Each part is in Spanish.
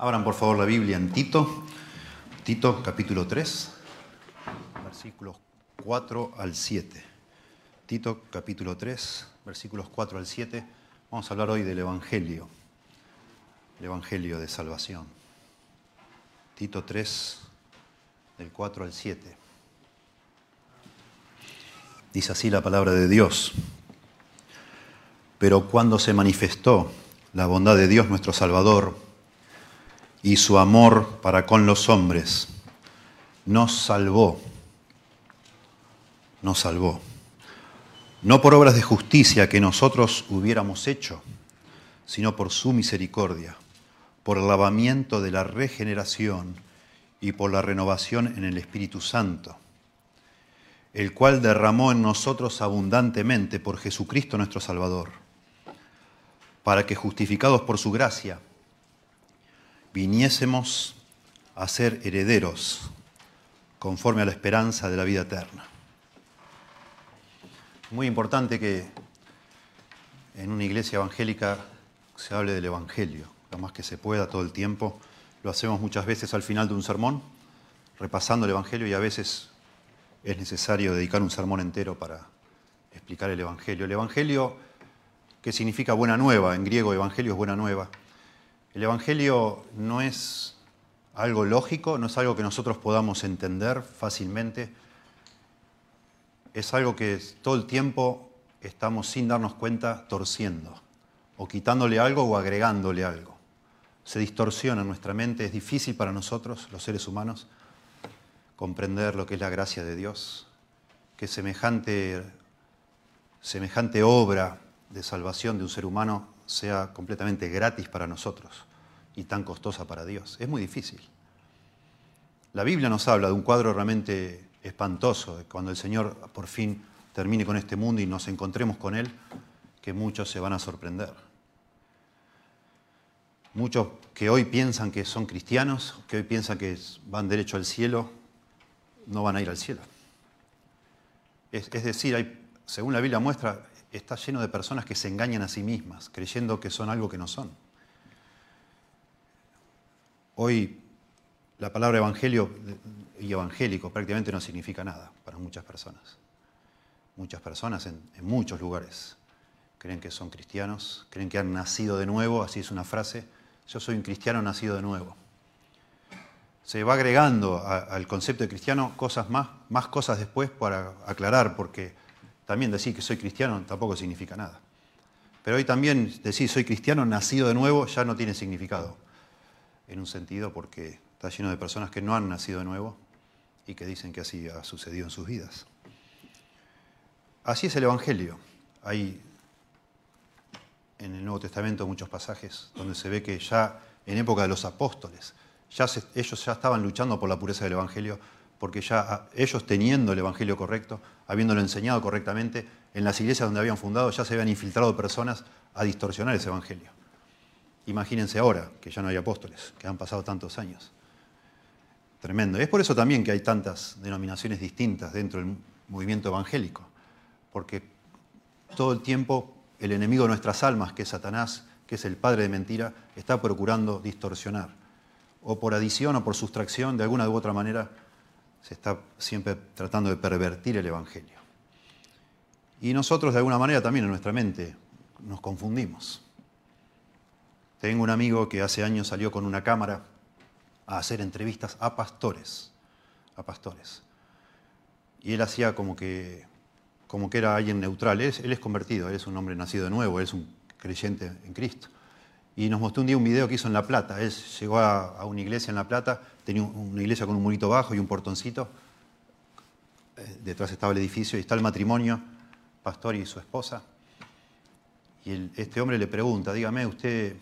Abran por favor la Biblia en Tito, Tito capítulo 3, versículos 4 al 7. Tito capítulo 3, versículos 4 al 7. Vamos a hablar hoy del Evangelio, el Evangelio de salvación. Tito 3, del 4 al 7. Dice así la palabra de Dios. Pero cuando se manifestó la bondad de Dios nuestro Salvador y su amor para con los hombres, nos salvó, nos salvó. No por obras de justicia que nosotros hubiéramos hecho, sino por su misericordia, por el lavamiento de la regeneración y por la renovación en el Espíritu Santo, el cual derramó en nosotros abundantemente por Jesucristo nuestro Salvador para que justificados por su gracia viniésemos a ser herederos conforme a la esperanza de la vida eterna. Muy importante que en una iglesia evangélica se hable del Evangelio, lo más que se pueda todo el tiempo. Lo hacemos muchas veces al final de un sermón, repasando el Evangelio y a veces es necesario dedicar un sermón entero para explicar el Evangelio. El Evangelio que significa buena nueva, en griego evangelio es buena nueva. El evangelio no es algo lógico, no es algo que nosotros podamos entender fácilmente, es algo que todo el tiempo estamos sin darnos cuenta torciendo, o quitándole algo o agregándole algo. Se distorsiona nuestra mente, es difícil para nosotros, los seres humanos, comprender lo que es la gracia de Dios, que semejante, semejante obra de salvación de un ser humano sea completamente gratis para nosotros y tan costosa para Dios. Es muy difícil. La Biblia nos habla de un cuadro realmente espantoso, cuando el Señor por fin termine con este mundo y nos encontremos con Él, que muchos se van a sorprender. Muchos que hoy piensan que son cristianos, que hoy piensan que van derecho al cielo, no van a ir al cielo. Es, decir, según la Biblia muestra, está lleno de personas que se engañan a sí mismas, creyendo que son algo que no son. Hoy la palabra evangelio y evangélico prácticamente no significa nada para muchas personas. Muchas personas en, muchos lugares creen que son cristianos, creen que han nacido de nuevo, así es una frase, yo soy un cristiano nacido de nuevo. Se va agregando al concepto de cristiano cosas más, más cosas después para aclarar, porque también decir que soy cristiano tampoco significa nada. Pero hoy también decir soy cristiano nacido de nuevo ya no tiene significado, en un sentido porque está lleno de personas que no han nacido de nuevo y que dicen que así ha sucedido en sus vidas. Así es el Evangelio. Hay en el Nuevo Testamento muchos pasajes donde se ve que ya en época de los apóstoles, ya ellos ya estaban luchando por la pureza del Evangelio porque ya ah, ellos teniendo el Evangelio correcto, habiéndolo enseñado correctamente, en las iglesias donde habían fundado ya se habían infiltrado personas a distorsionar ese Evangelio. Imagínense ahora que ya no hay apóstoles, que han pasado tantos años. Tremendo. Es por eso también que hay tantas denominaciones distintas dentro del movimiento evangélico, porque todo el tiempo el enemigo de nuestras almas, que es Satanás, que es el padre de mentira, está procurando distorsionar, o por adición o por sustracción, de alguna u otra manera, se está siempre tratando de pervertir el Evangelio. Y nosotros de alguna manera también en nuestra mente nos confundimos. Tengo un amigo que hace años salió con una cámara a hacer entrevistas a pastores, a pastores. Y él hacía como que, como que era alguien neutral. Él es, convertido, él es un hombre nacido de nuevo, él es un creyente en Cristo y nos mostró un día un video que hizo en La Plata. Él llegó a, una iglesia en La Plata, tenía una iglesia con un murito bajo y un portoncito. Eh, detrás estaba el edificio y está el matrimonio, pastor y su esposa. Y este hombre le pregunta, dígame, usted...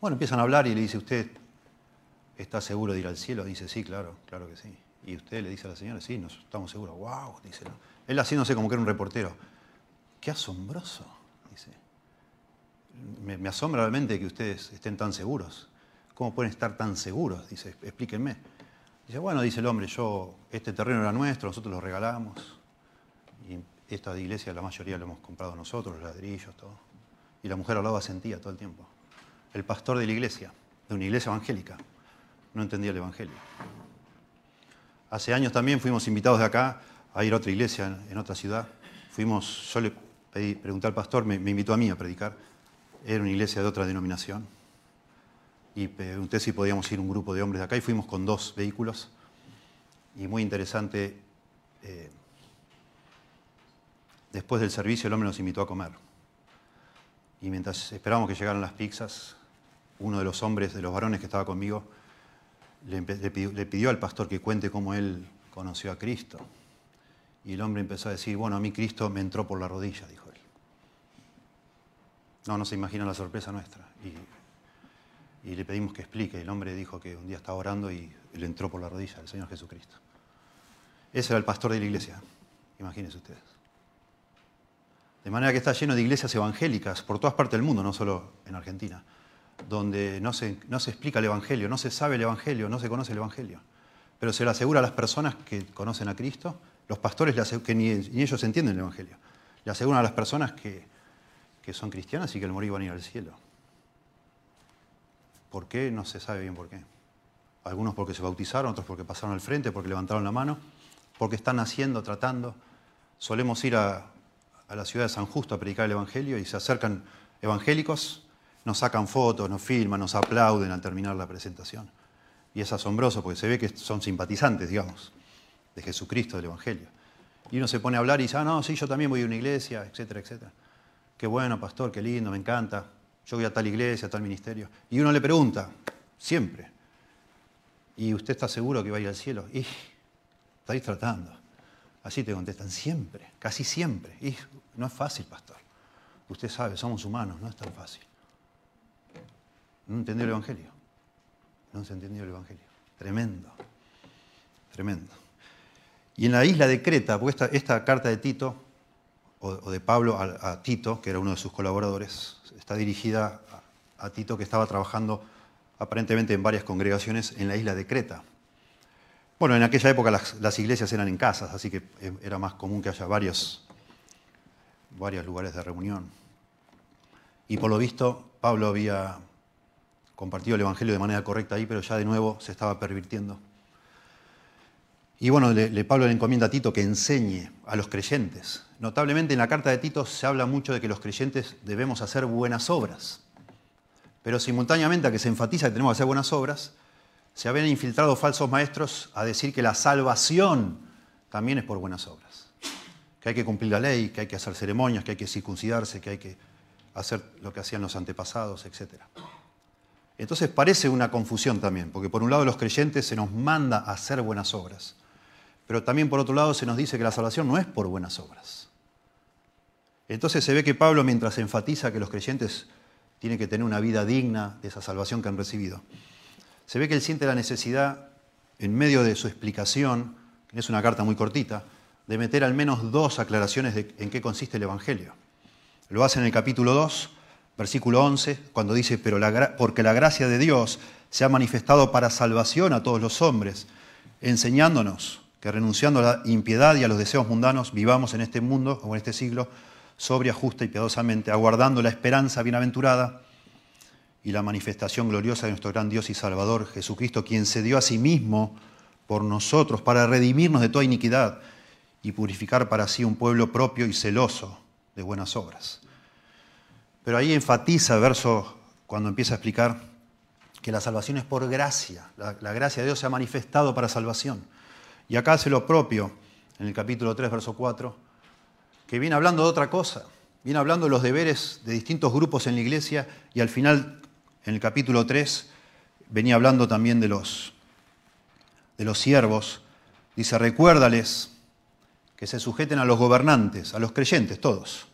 Bueno, empiezan a hablar y le dice, ¿usted está seguro de ir al cielo? Dice, sí, claro, claro que sí. Y usted le dice a la señora, sí, nos estamos seguros. ¡Wow! Dice, él haciéndose como que era un reportero. ¡Qué asombroso! me, asombra realmente que ustedes estén tan seguros. ¿Cómo pueden estar tan seguros? Dice, explíquenme. Dice, bueno, dice el hombre, yo, este terreno era nuestro, nosotros lo regalamos. Y esta iglesia, la mayoría lo hemos comprado nosotros, los ladrillos, todo. Y la mujer hablaba, sentía todo el tiempo. El pastor de la iglesia, de una iglesia evangélica. No entendía el Evangelio. Hace años también fuimos invitados de acá a ir a otra iglesia en otra ciudad. Fuimos, yo le pregunté al pastor, me, me invitó a mí a predicar. Era una iglesia de otra denominación. Y pregunté si podíamos ir un grupo de hombres de acá y fuimos con dos vehículos. Y muy interesante, eh, después del servicio el hombre nos invitó a comer. Y mientras esperábamos que llegaran las pizzas, uno de los hombres, de los varones que estaba conmigo, le, pidió, al pastor que cuente cómo él conoció a Cristo. Y el hombre empezó a decir, bueno, a mí Cristo me entró por la rodilla, dijo él. No, no se imagina la sorpresa nuestra. Y, y le pedimos que explique. El hombre dijo que un día estaba orando y le entró por la rodilla el Señor Jesucristo. Ese era el pastor de la iglesia, imagínense ustedes. De manera que está lleno de iglesias evangélicas por todas partes del mundo, no solo en Argentina donde no se, no se explica el Evangelio, no se sabe el Evangelio, no se conoce el Evangelio. Pero se le asegura a las personas que conocen a Cristo, los pastores que ni, ellos entienden el Evangelio, le aseguran a las personas que, que son cristianas y que el morir van a ir al cielo. ¿Por qué? No se sabe bien por qué. Algunos porque se bautizaron, otros porque pasaron al frente, porque levantaron la mano, porque están haciendo, tratando. Solemos ir a, a la ciudad de San Justo a predicar el Evangelio y se acercan evangélicos nos sacan fotos, nos filman, nos aplauden al terminar la presentación. Y es asombroso porque se ve que son simpatizantes, digamos, de Jesucristo, del Evangelio. Y uno se pone a hablar y dice, ah, no, sí, yo también voy a una iglesia, etcétera, etcétera. Qué bueno, pastor, qué lindo, me encanta. Yo voy a tal iglesia, a tal ministerio. Y uno le pregunta, siempre, ¿y usted está seguro que va a ir al cielo? Y estáis tratando. Así te contestan, siempre, casi siempre. Y no es fácil, pastor. Usted sabe, somos humanos, no es tan fácil. No entendió el Evangelio. No se entendió el Evangelio. Tremendo. Tremendo. Y en la isla de Creta, porque esta, carta de Tito, o, de Pablo a, Tito, que era uno de sus colaboradores, está dirigida a, Tito que estaba trabajando aparentemente en varias congregaciones en la isla de Creta. Bueno, en aquella época las, iglesias eran en casas, así que eh, era más común que haya varios, varios lugares de reunión. Y por lo visto, Pablo había compartido el Evangelio de manera correcta ahí, pero ya de nuevo se estaba pervirtiendo. Y bueno, le, Pablo le encomienda a Tito que enseñe a los creyentes. Notablemente en la carta de Tito se habla mucho de que los creyentes debemos hacer buenas obras. Pero simultáneamente a que se enfatiza que tenemos que hacer buenas obras, se habían infiltrado falsos maestros a decir que la salvación también es por buenas obras. Que hay que cumplir la ley, que hay que hacer ceremonias, que hay que circuncidarse, que hay que hacer lo que hacían los antepasados, etcétera. Entonces parece una confusión también, porque por un lado los creyentes se nos manda a hacer buenas obras, pero también por otro lado se nos dice que la salvación no es por buenas obras. Entonces se ve que Pablo, mientras enfatiza que los creyentes tienen que tener una vida digna de esa salvación que han recibido, se ve que él siente la necesidad, en medio de su explicación, que es una carta muy cortita, de meter al menos dos aclaraciones de en qué consiste el Evangelio. Lo hace en el capítulo 2, versículo 11, cuando dice, pero la, porque la gracia de Dios se ha manifestado para salvación a todos los hombres, enseñándonos que renunciando a la impiedad y a los deseos mundanos, vivamos en este mundo o en este siglo sobria, justa y piadosamente, aguardando la esperanza bienaventurada y la manifestación gloriosa de nuestro gran Dios y Salvador Jesucristo, quien se dio a sí mismo por nosotros para redimirnos de toda iniquidad y purificar para sí un pueblo propio y celoso de buenas obras. Pero ahí enfatiza el verso cuando empieza a explicar que la salvación es por gracia. La, gracia de Dios se ha manifestado para salvación. Y acá hace lo propio en el capítulo 3, verso 4, que viene hablando de otra cosa. Viene hablando de los deberes de distintos grupos en la iglesia y al final, en el capítulo 3, venía hablando también de los, de los siervos. Dice, recuérdales que se sujeten a los gobernantes, a los creyentes, todos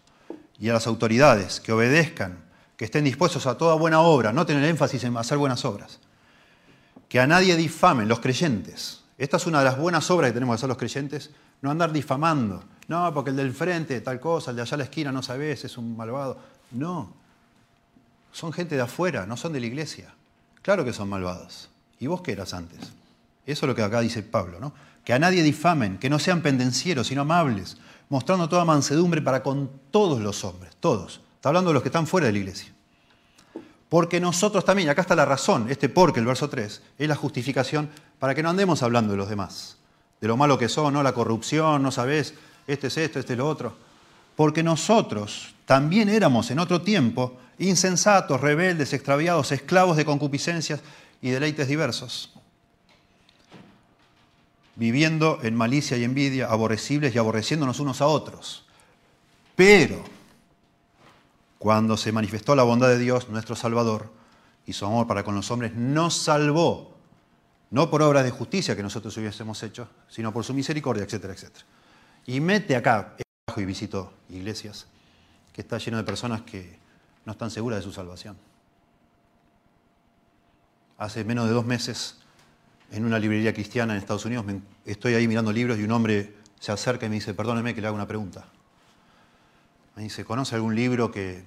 y a las autoridades que obedezcan, que estén dispuestos a toda buena obra, no tener énfasis en hacer buenas obras, que a nadie difamen los creyentes. Esta es una de las buenas obras que tenemos que hacer los creyentes, no andar difamando. No, porque el del frente, tal cosa, el de allá a la esquina, no sabes, es un malvado. No, son gente de afuera, no son de la iglesia. Claro que son malvados. ¿Y vos qué eras antes? Eso es lo que acá dice Pablo, ¿no? Que a nadie difamen, que no sean pendencieros, sino amables, mostrando toda mansedumbre para con todos los hombres, todos. Está hablando de los que están fuera de la iglesia. Porque nosotros también, acá está la razón, este porque, el verso 3, es la justificación para que no andemos hablando de los demás, de lo malo que son, ¿no? la corrupción, no sabes, este es esto, este es lo otro. Porque nosotros también éramos en otro tiempo insensatos, rebeldes, extraviados, esclavos de concupiscencias y deleites diversos, viviendo en malicia y envidia, aborrecibles y aborreciéndonos unos a otros. Pero cuando se manifestó la bondad de Dios, nuestro Salvador, y su amor para con los hombres, nos salvó, no por obras de justicia que nosotros hubiésemos hecho, sino por su misericordia, etcétera, etcétera. Y mete acá, y visito iglesias, que está lleno de personas que no están seguras de su salvación. Hace menos de dos meses, en una librería cristiana en Estados Unidos, estoy ahí mirando libros y un hombre se acerca y me dice, perdóneme que le haga una pregunta. Me dice, ¿conoce algún libro que,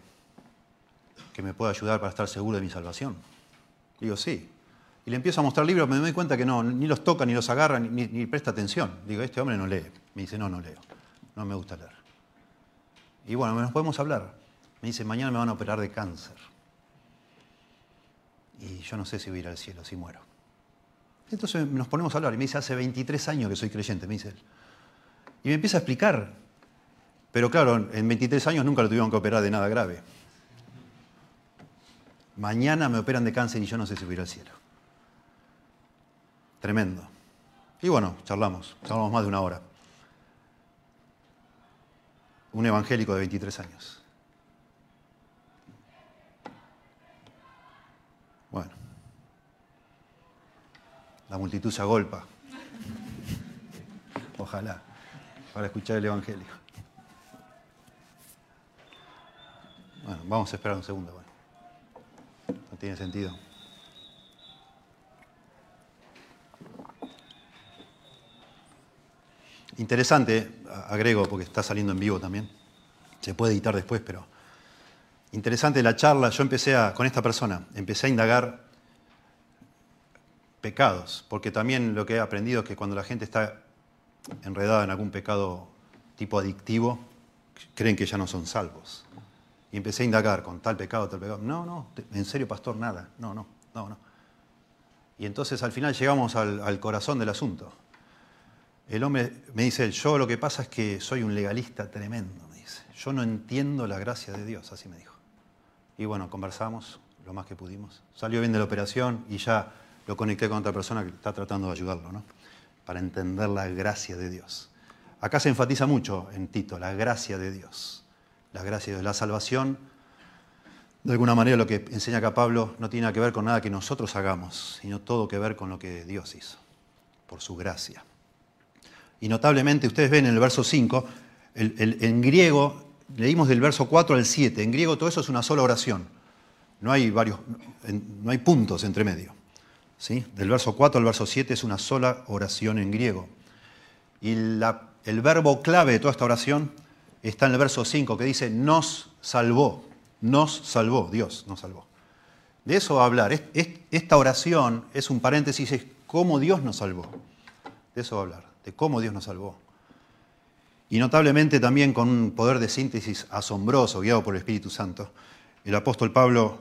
que me pueda ayudar para estar seguro de mi salvación? Digo, sí. Y le empiezo a mostrar libros, me doy cuenta que no, ni los toca, ni los agarra, ni, ni presta atención. Digo, este hombre no lee. Me dice, no, no leo. No me gusta leer. Y bueno, nos podemos hablar. Me dice, mañana me van a operar de cáncer. Y yo no sé si voy a ir al cielo, si muero. Entonces nos ponemos a hablar y me dice, hace 23 años que soy creyente, me dice él. Y me empieza a explicar. Pero claro, en 23 años nunca lo tuvieron que operar de nada grave. Mañana me operan de cáncer y yo no sé si voy al cielo. Tremendo. Y bueno, charlamos, charlamos más de una hora. Un evangélico de 23 años. Bueno, la multitud se agolpa. Ojalá, para escuchar el Evangelio. Bueno, vamos a esperar un segundo. Bueno. No tiene sentido. Interesante, agrego porque está saliendo en vivo también. Se puede editar después, pero interesante la charla. Yo empecé a, con esta persona, empecé a indagar pecados, porque también lo que he aprendido es que cuando la gente está enredada en algún pecado tipo adictivo, creen que ya no son salvos. Y empecé a indagar con tal pecado, tal pecado. No, no, en serio, pastor, nada. No, no, no, no. Y entonces al final llegamos al, al corazón del asunto. El hombre me dice, yo lo que pasa es que soy un legalista tremendo, me dice. Yo no entiendo la gracia de Dios, así me dijo. Y bueno, conversamos lo más que pudimos. Salió bien de la operación y ya lo conecté con otra persona que está tratando de ayudarlo, ¿no? Para entender la gracia de Dios. Acá se enfatiza mucho en Tito, la gracia de Dios. La gracia de Dios. La salvación, de alguna manera lo que enseña acá Pablo, no tiene que ver con nada que nosotros hagamos, sino todo que ver con lo que Dios hizo, por su gracia. Y notablemente, ustedes ven en el verso 5, en griego, leímos del verso 4 al 7, en griego todo eso es una sola oración. No hay, varios, no hay puntos entre medio. ¿Sí? Del verso 4 al verso 7 es una sola oración en griego. Y el verbo clave de toda esta oración está en el verso 5 que dice, nos salvó, nos salvó, Dios nos salvó. De eso va a hablar. Esta oración es un paréntesis, es cómo Dios nos salvó. De eso va a hablar de cómo Dios nos salvó. Y notablemente también con un poder de síntesis asombroso, guiado por el Espíritu Santo, el apóstol Pablo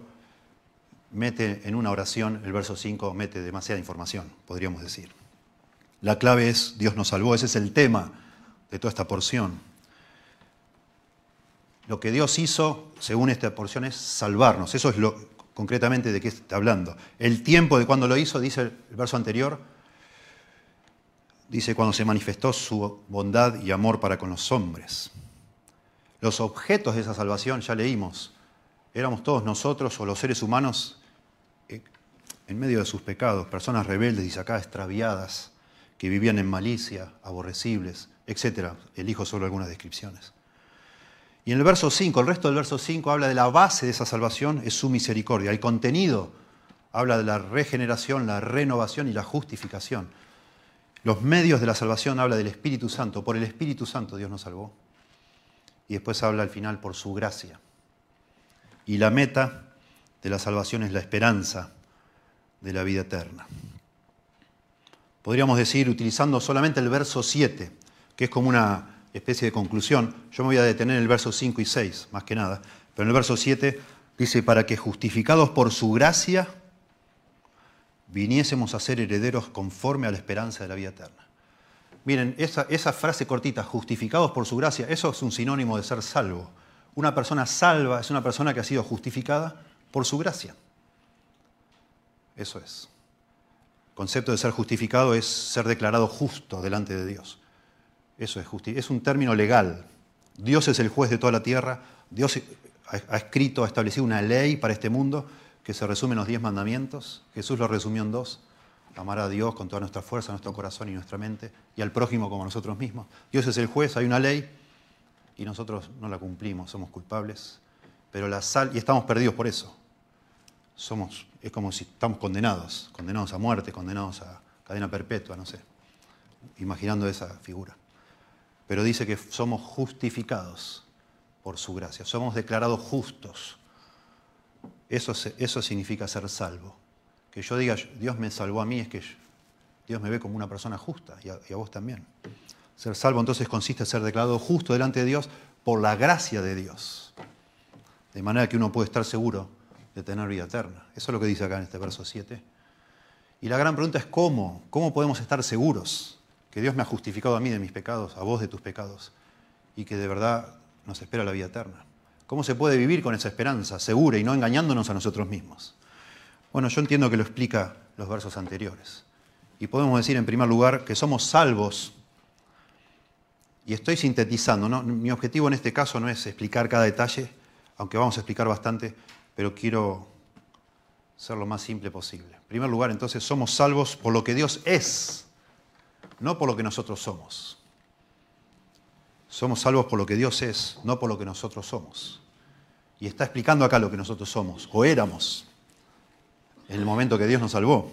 mete en una oración, el verso 5 mete demasiada información, podríamos decir. La clave es Dios nos salvó, ese es el tema de toda esta porción. Lo que Dios hizo, según esta porción, es salvarnos. Eso es lo concretamente de qué está hablando. El tiempo de cuando lo hizo, dice el verso anterior, dice cuando se manifestó su bondad y amor para con los hombres. Los objetos de esa salvación, ya leímos, éramos todos nosotros o los seres humanos eh, en medio de sus pecados, personas rebeldes, y acá, extraviadas, que vivían en malicia, aborrecibles, etc. Elijo solo algunas descripciones. Y en el verso 5, el resto del verso 5 habla de la base de esa salvación, es su misericordia. El contenido habla de la regeneración, la renovación y la justificación. Los medios de la salvación habla del Espíritu Santo. Por el Espíritu Santo Dios nos salvó. Y después habla al final por su gracia. Y la meta de la salvación es la esperanza de la vida eterna. Podríamos decir, utilizando solamente el verso 7, que es como una especie de conclusión, yo me voy a detener en el verso 5 y 6, más que nada, pero en el verso 7 Dice, para que justificados por su gracia, viniésemos a ser herederos conforme a la esperanza de la vida eterna. Miren, esa, esa, frase cortita, justificados por su gracia, eso es un sinónimo de ser salvo. Una persona salva es una persona que ha sido justificada por su gracia. Eso es. El concepto de ser justificado es ser declarado justo delante de Dios. Eso es justicia. Es un término legal. Dios es el juez de toda la tierra. Dios ha escrito, ha establecido una ley para este mundo que se resume en los diez mandamientos. Jesús lo resumió en dos. Amar a Dios con toda nuestra fuerza, nuestro corazón y nuestra mente, y al prójimo como a nosotros mismos. Dios es el juez, hay una ley, y nosotros no la cumplimos, somos culpables, pero la sal, y estamos perdidos por eso. Somos, es como si estamos condenados, condenados a muerte, condenados a cadena perpetua, no sé, imaginando esa figura. Pero dice que somos justificados por su gracia, somos declarados justos. Eso, eso significa ser salvo. Que yo diga, Dios me salvó a mí, es que Dios me ve como una persona justa y a, vos también. Ser salvo entonces consiste en ser declarado justo delante de Dios por la gracia de Dios. De manera que uno puede estar seguro de tener vida eterna. Eso es lo que dice acá en este verso 7. Y la gran pregunta es cómo, cómo podemos estar seguros que Dios me ha justificado a mí de mis pecados, a vos de tus pecados, y que de verdad nos espera la vida eterna. ¿Cómo se puede vivir con esa esperanza segura y no engañándonos a nosotros mismos? Bueno, yo entiendo que lo explica los versos anteriores. Y podemos decir en primer lugar que somos salvos. Y estoy sintetizando, ¿no? mi objetivo en este caso no es explicar cada detalle, aunque vamos a explicar bastante, pero quiero ser lo más simple posible. En primer lugar, entonces, somos salvos por lo que Dios es no por lo que nosotros somos. Somos salvos por lo que Dios es, no por lo que nosotros somos. Y está explicando acá lo que nosotros somos, o éramos, en el momento que Dios nos salvó.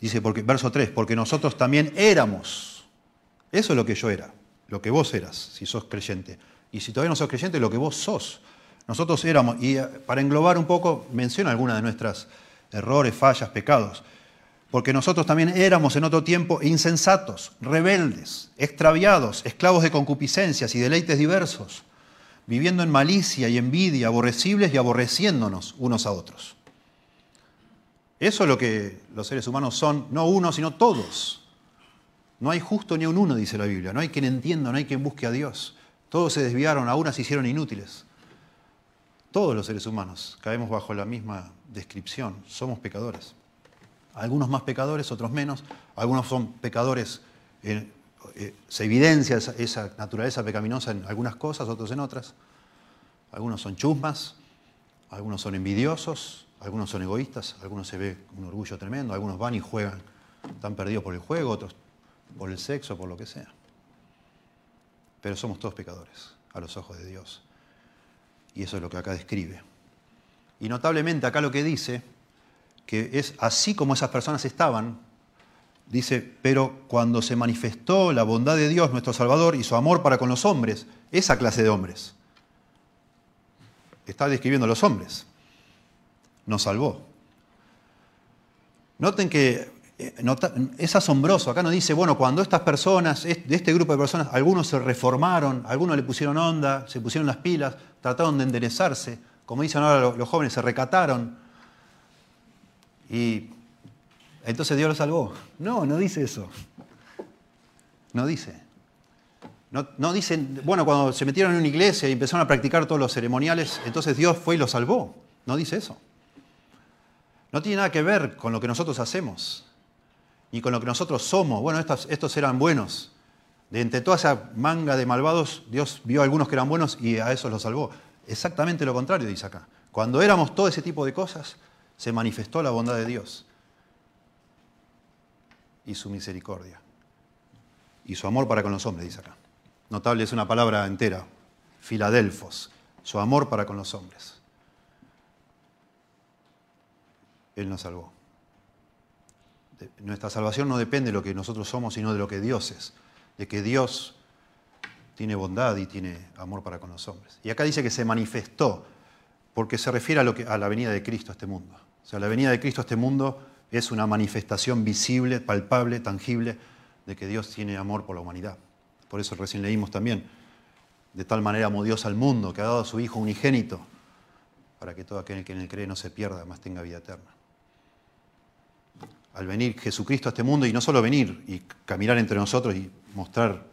Dice, porque, verso 3, porque nosotros también éramos. Eso es lo que yo era, lo que vos eras, si sos creyente. Y si todavía no sos creyente, lo que vos sos. Nosotros éramos, y eh, para englobar un poco, menciona algunas de nuestras errores, fallas, pecados porque nosotros también éramos en otro tiempo insensatos, rebeldes, extraviados, esclavos de concupiscencias y deleites diversos, viviendo en malicia y envidia, aborrecibles y aborreciéndonos unos a otros. Eso es lo que los seres humanos son, no uno, sino todos. No hay justo ni un uno, dice la Biblia. No hay quien entienda, no hay quien busque a Dios. Todos se desviaron, a se hicieron inútiles. Todos los seres humanos caemos bajo la misma descripción. Somos pecadores. Algunos más pecadores, otros menos. Algunos son pecadores, eh, eh, se evidencia esa, naturaleza pecaminosa en algunas cosas, otros en otras. Algunos son chusmas, algunos son envidiosos, algunos son egoístas, algunos se ve un orgullo tremendo, algunos van y juegan, están perdidos por el juego, otros por el sexo, por lo que sea. Pero somos todos pecadores a los ojos de Dios. Y eso es lo que acá describe. Y notablemente acá lo que dice que es así como esas personas estaban, dice, pero cuando se manifestó la bondad de Dios, nuestro Salvador, y su amor para con los hombres, esa clase de hombres, está describiendo a los hombres, nos salvó. Noten que eh, es asombroso, acá nos dice, bueno, cuando estas personas, de este grupo de personas, algunos se reformaron, algunos le pusieron onda, se pusieron las pilas, trataron de enderezarse, como dicen ahora los jóvenes, se recataron, y entonces Dios lo salvó. No, no dice eso. No dice. No, no dicen, bueno, cuando se metieron en una iglesia y empezaron a practicar todos los ceremoniales, entonces Dios fue y lo salvó. No dice eso. No tiene nada que ver con lo que nosotros hacemos, ni con lo que nosotros somos. Bueno, estos, estos eran buenos. De entre toda esa manga de malvados, Dios vio a algunos que eran buenos y a esos los salvó. Exactamente lo contrario dice acá. Cuando éramos todo ese tipo de cosas, se manifestó la bondad de Dios y su misericordia. Y su amor para con los hombres, dice acá. Notable es una palabra entera, Filadelfos, su amor para con los hombres. Él nos salvó. Nuestra salvación no depende de lo que nosotros somos, sino de lo que Dios es, de que Dios tiene bondad y tiene amor para con los hombres. Y acá dice que se manifestó, porque se refiere a, lo que, a la venida de Cristo a este mundo. O sea, la venida de Cristo a este mundo es una manifestación visible, palpable, tangible de que Dios tiene amor por la humanidad. Por eso recién leímos también, de tal manera amó Dios al mundo, que ha dado a su Hijo unigénito, para que todo aquel que en él cree no se pierda, más tenga vida eterna. Al venir Jesucristo a este mundo y no solo venir y caminar entre nosotros y mostrar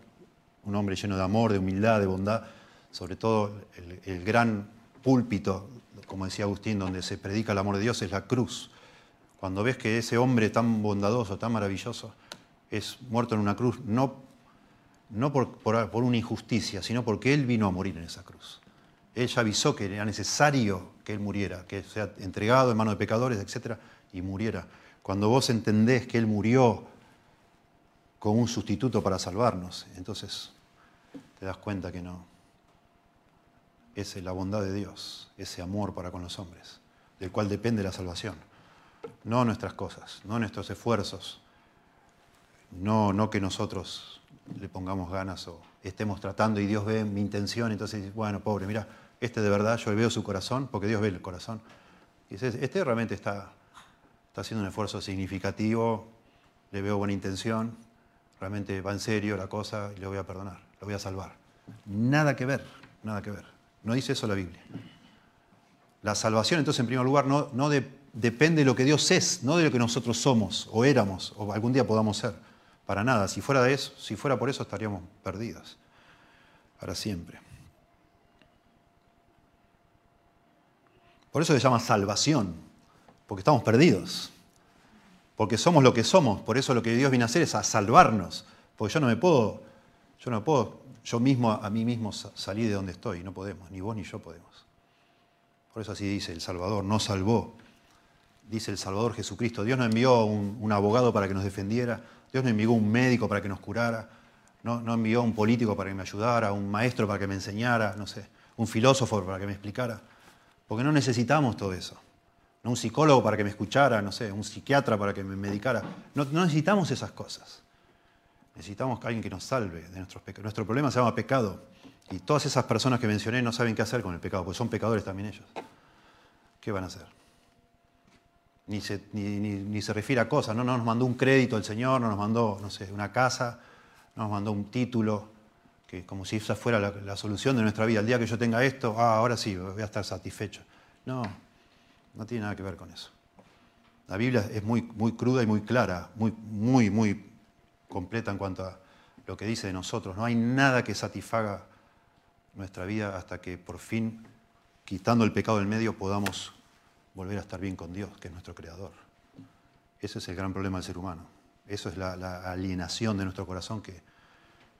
un hombre lleno de amor, de humildad, de bondad, sobre todo el, gran púlpito, como decía Agustín, donde se predica el amor de Dios, es la cruz. Cuando ves que ese hombre tan bondadoso, tan maravilloso, es muerto en una cruz, no, no por, por, una injusticia, sino porque Él vino a morir en esa cruz. Él ya avisó que era necesario que Él muriera, que sea entregado en manos de pecadores, etc., y muriera. Cuando vos entendés que Él murió como un sustituto para salvarnos, entonces te das cuenta que no. Es la bondad de Dios, ese amor para con los hombres, del cual depende la salvación. No nuestras cosas, no nuestros esfuerzos, no, no que nosotros le pongamos ganas o estemos tratando y Dios ve mi intención, entonces bueno, pobre, mira, este de verdad, yo veo su corazón, porque Dios ve el corazón. Y dice, este realmente está, está haciendo un esfuerzo significativo, le veo buena intención, realmente va en serio la cosa y le voy a perdonar, lo voy a salvar. Nada que ver, nada que ver. No dice eso la Biblia. La salvación, entonces, en primer lugar, no, depende de lo que Dios es, no de lo que nosotros somos o éramos o algún día podamos ser. Para nada. Si fuera de eso, si fuera por eso estaríamos perdidos para siempre. Por eso se llama salvación, porque estamos perdidos. Porque somos lo que somos, por eso lo que Dios viene a hacer es a salvarnos. Porque yo no me puedo, yo no puedo, yo mismo a mí mismo salir de donde estoy, no podemos, ni vos ni yo podemos. Por eso así dice, el Salvador nos salvó. Dice el Salvador Jesucristo. Dios no envió un, un abogado para que nos defendiera, Dios no envió un médico para que nos curara, no, no envió un político para que me ayudara, un maestro para que me enseñara, no sé, un filósofo para que me explicara. Porque no necesitamos todo eso. No un psicólogo para que me escuchara, no sé, un psiquiatra para que me medicara. No, necesitamos esas cosas. Necesitamos a alguien que nos salve de nuestros pecados. Nuestro problema se llama pecado. Y todas esas personas que mencioné no saben qué hacer con el pecado, porque son pecadores también ellos. ¿Qué van a hacer? ni se, ni, se refiere a cosas, ¿no? nos mandó un crédito el Señor, no nos mandó, no sé, una casa, no nos mandó un título, que como si esa fuera la, solución de nuestra vida. El día que yo tenga esto, ah, ahora sí, voy a estar satisfecho. No, no tiene nada que ver con eso. La Biblia es muy, muy cruda y muy clara, muy, muy, muy completa en cuanto a lo que dice de nosotros. No hay nada que satisfaga nuestra vida hasta que por fin, quitando el pecado del medio, podamos volver a estar bien con Dios, que es nuestro creador. Ese es el gran problema del ser humano. Eso es la, alienación de nuestro corazón que,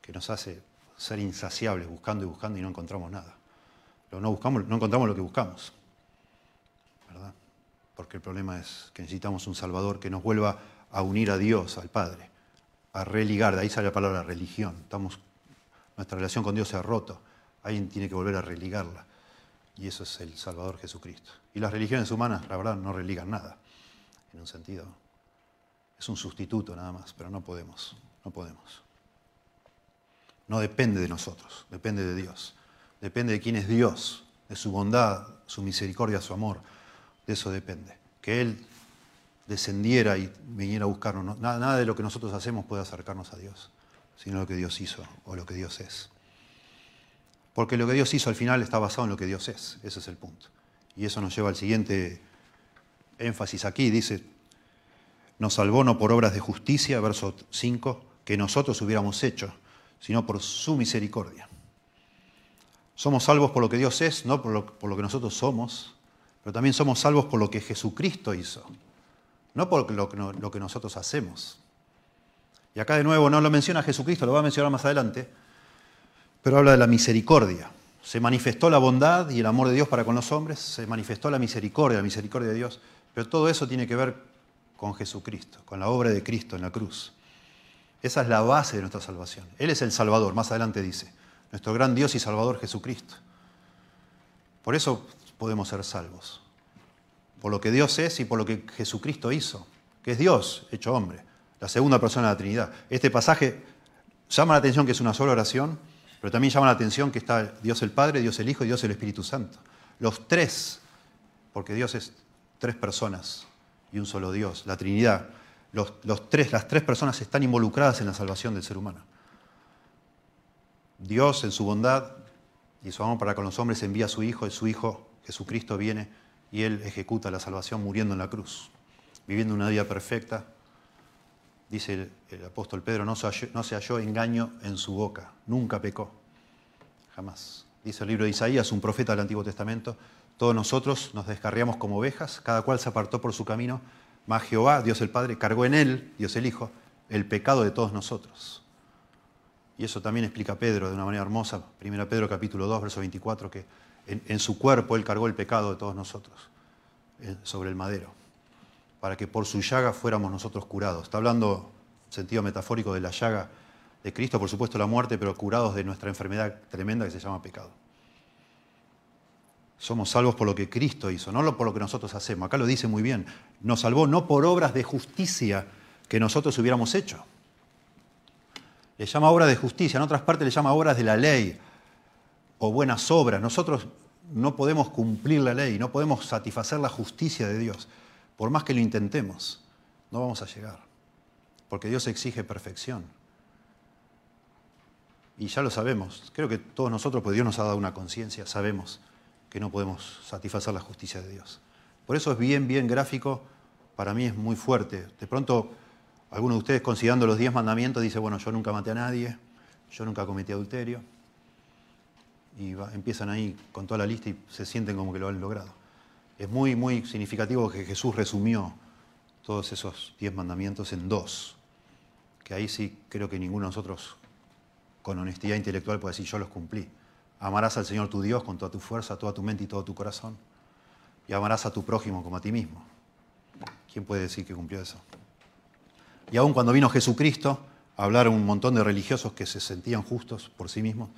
que, nos hace ser insaciables, buscando y buscando y no encontramos nada. no, buscamos, no encontramos lo que buscamos. ¿Verdad? Porque el problema es que necesitamos un Salvador que nos vuelva a unir a Dios, al Padre, a religar. De ahí sale la palabra religión. Nuestra relación con Dios se ha roto. Alguien tiene que volver a religarla. Y eso es el Salvador Jesucristo. Y las religiones humanas, la verdad, no religan nada, en un sentido. Es un sustituto nada más, pero no podemos, no podemos. No depende de nosotros, depende de Dios. Depende de quién es Dios, de su bondad, su misericordia, su amor. De eso depende. Que Él descendiera y viniera a buscarnos. Nada, nada de lo que nosotros hacemos puede acercarnos a Dios, sino lo que Dios hizo o lo que Dios es. Porque lo que Dios hizo al final está basado en lo que Dios es. Ese es el punto. Y eso nos lleva al siguiente énfasis aquí. Dice, nos salvó no por obras de justicia, verso 5, que nosotros hubiéramos hecho, sino por su misericordia. Somos salvos por lo que Dios es, no por lo, que nosotros somos, pero también somos salvos por lo que Jesucristo hizo, no por lo que, nosotros hacemos. Y acá de nuevo no lo menciona Jesucristo, lo va a mencionar más adelante, pero habla de la misericordia. Se manifestó la bondad y el amor de Dios para con los hombres, se manifestó la misericordia, la misericordia de Dios, pero todo eso tiene que ver con Jesucristo, con la obra de Cristo en la cruz. Esa es la base de nuestra salvación. Él es el Salvador, más adelante dice, nuestro gran Dios y Salvador Jesucristo. Por eso podemos ser salvos, por lo que Dios es y por lo que Jesucristo hizo, que es Dios hecho hombre, la segunda persona de la Trinidad. Este pasaje llama la atención que es una sola oración, pero también llama la atención que está Dios el Padre, Dios el Hijo y Dios el Espíritu Santo. Los tres, porque Dios es tres personas y un solo Dios, la Trinidad. Los, tres, las tres personas están involucradas en la salvación del ser humano. Dios en su bondad y su amor para con los hombres envía a su Hijo, y su Hijo Jesucristo viene y Él ejecuta la salvación muriendo en la cruz, viviendo una vida perfecta. Dice el, apóstol Pedro, no se, halló, engaño en su boca, nunca pecó, jamás. Dice el libro de Isaías, un profeta del Antiguo Testamento, todos nosotros nos descarriamos como ovejas, cada cual se apartó por su camino, mas Jehová, Dios el Padre, cargó en él, Dios el Hijo, el pecado de todos nosotros. Y eso también explica Pedro de una manera hermosa, 1 Pedro capítulo 2, verso 24, que en, su cuerpo Él cargó el pecado de todos nosotros eh, sobre el madero, para que por su llaga fuéramos nosotros curados. Está hablando en sentido metafórico de la llaga de Cristo, por supuesto la muerte, pero curados de nuestra enfermedad tremenda que se llama pecado. Somos salvos por lo que Cristo hizo, no por lo que nosotros hacemos. Acá lo dice muy bien. Nos salvó no por obras de justicia que nosotros hubiéramos hecho. Le llama obras de justicia, en otras partes le llama obras de la ley o buenas obras. Nosotros no podemos cumplir la ley, no podemos satisfacer la justicia de Dios. Por más que lo intentemos, no vamos a llegar. Porque Dios exige perfección. Y ya lo sabemos. Creo que todos nosotros, pues Dios nos ha dado una conciencia, sabemos que no podemos satisfacer la justicia de Dios. Por eso es bien, bien gráfico, para mí es muy fuerte. De pronto, algunos de ustedes considerando los diez mandamientos, dice, bueno, yo nunca maté a nadie, yo nunca cometí adulterio y empiezan ahí con toda la lista y se sienten como que lo han logrado. Es muy, muy significativo que Jesús resumió todos esos diez mandamientos en dos, que ahí sí creo que ninguno de nosotros con honestidad intelectual puede decir yo los cumplí. Amarás al Señor tu Dios con toda tu fuerza, toda tu mente y todo tu corazón. Y amarás a tu prójimo como a ti mismo. ¿Quién puede decir que cumplió eso? Y aún cuando vino Jesucristo hablar a un montón de religiosos que se sentían justos por sí mismos,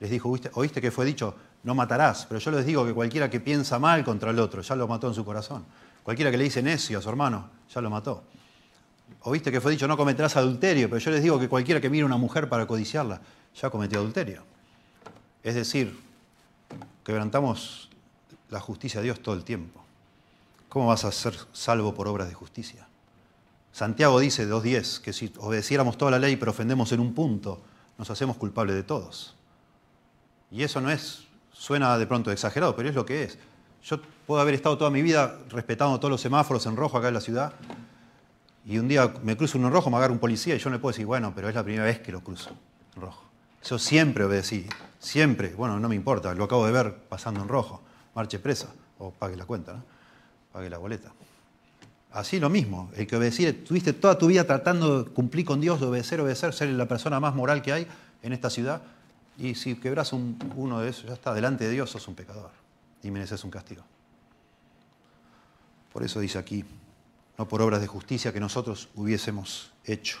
les dijo, ¿oíste que fue dicho? No matarás, pero yo les digo que cualquiera que piensa mal contra el otro, ya lo mató en su corazón. Cualquiera que le dice necio a su hermano, ya lo mató. Oíste que fue dicho, no cometerás adulterio, pero yo les digo que cualquiera que mire a una mujer para codiciarla, ya cometió adulterio. Es decir, quebrantamos la justicia de Dios todo el tiempo. ¿Cómo vas a ser salvo por obras de justicia? Santiago dice 2.10 que si obedeciéramos toda la ley pero ofendemos en un punto, nos hacemos culpables de todos. Y eso no es, suena de pronto exagerado, pero es lo que es. Yo puedo haber estado toda mi vida respetando todos los semáforos en rojo acá en la ciudad, y un día me cruzo uno en rojo, me agarra un policía y yo no le puedo decir, bueno, pero es la primera vez que lo cruzo en rojo. Yo siempre obedecí, siempre, bueno, no me importa, lo acabo de ver pasando en rojo, marche presa, o pague la cuenta, ¿no? pague la boleta. Así lo mismo, el que obedecí, tuviste toda tu vida tratando de cumplir con Dios, de obedecer, obedecer, ser la persona más moral que hay en esta ciudad, y si quebras uno de esos, ya está, delante de Dios sos un pecador y mereces un castigo. Por eso dice aquí, no por obras de justicia que nosotros hubiésemos hecho.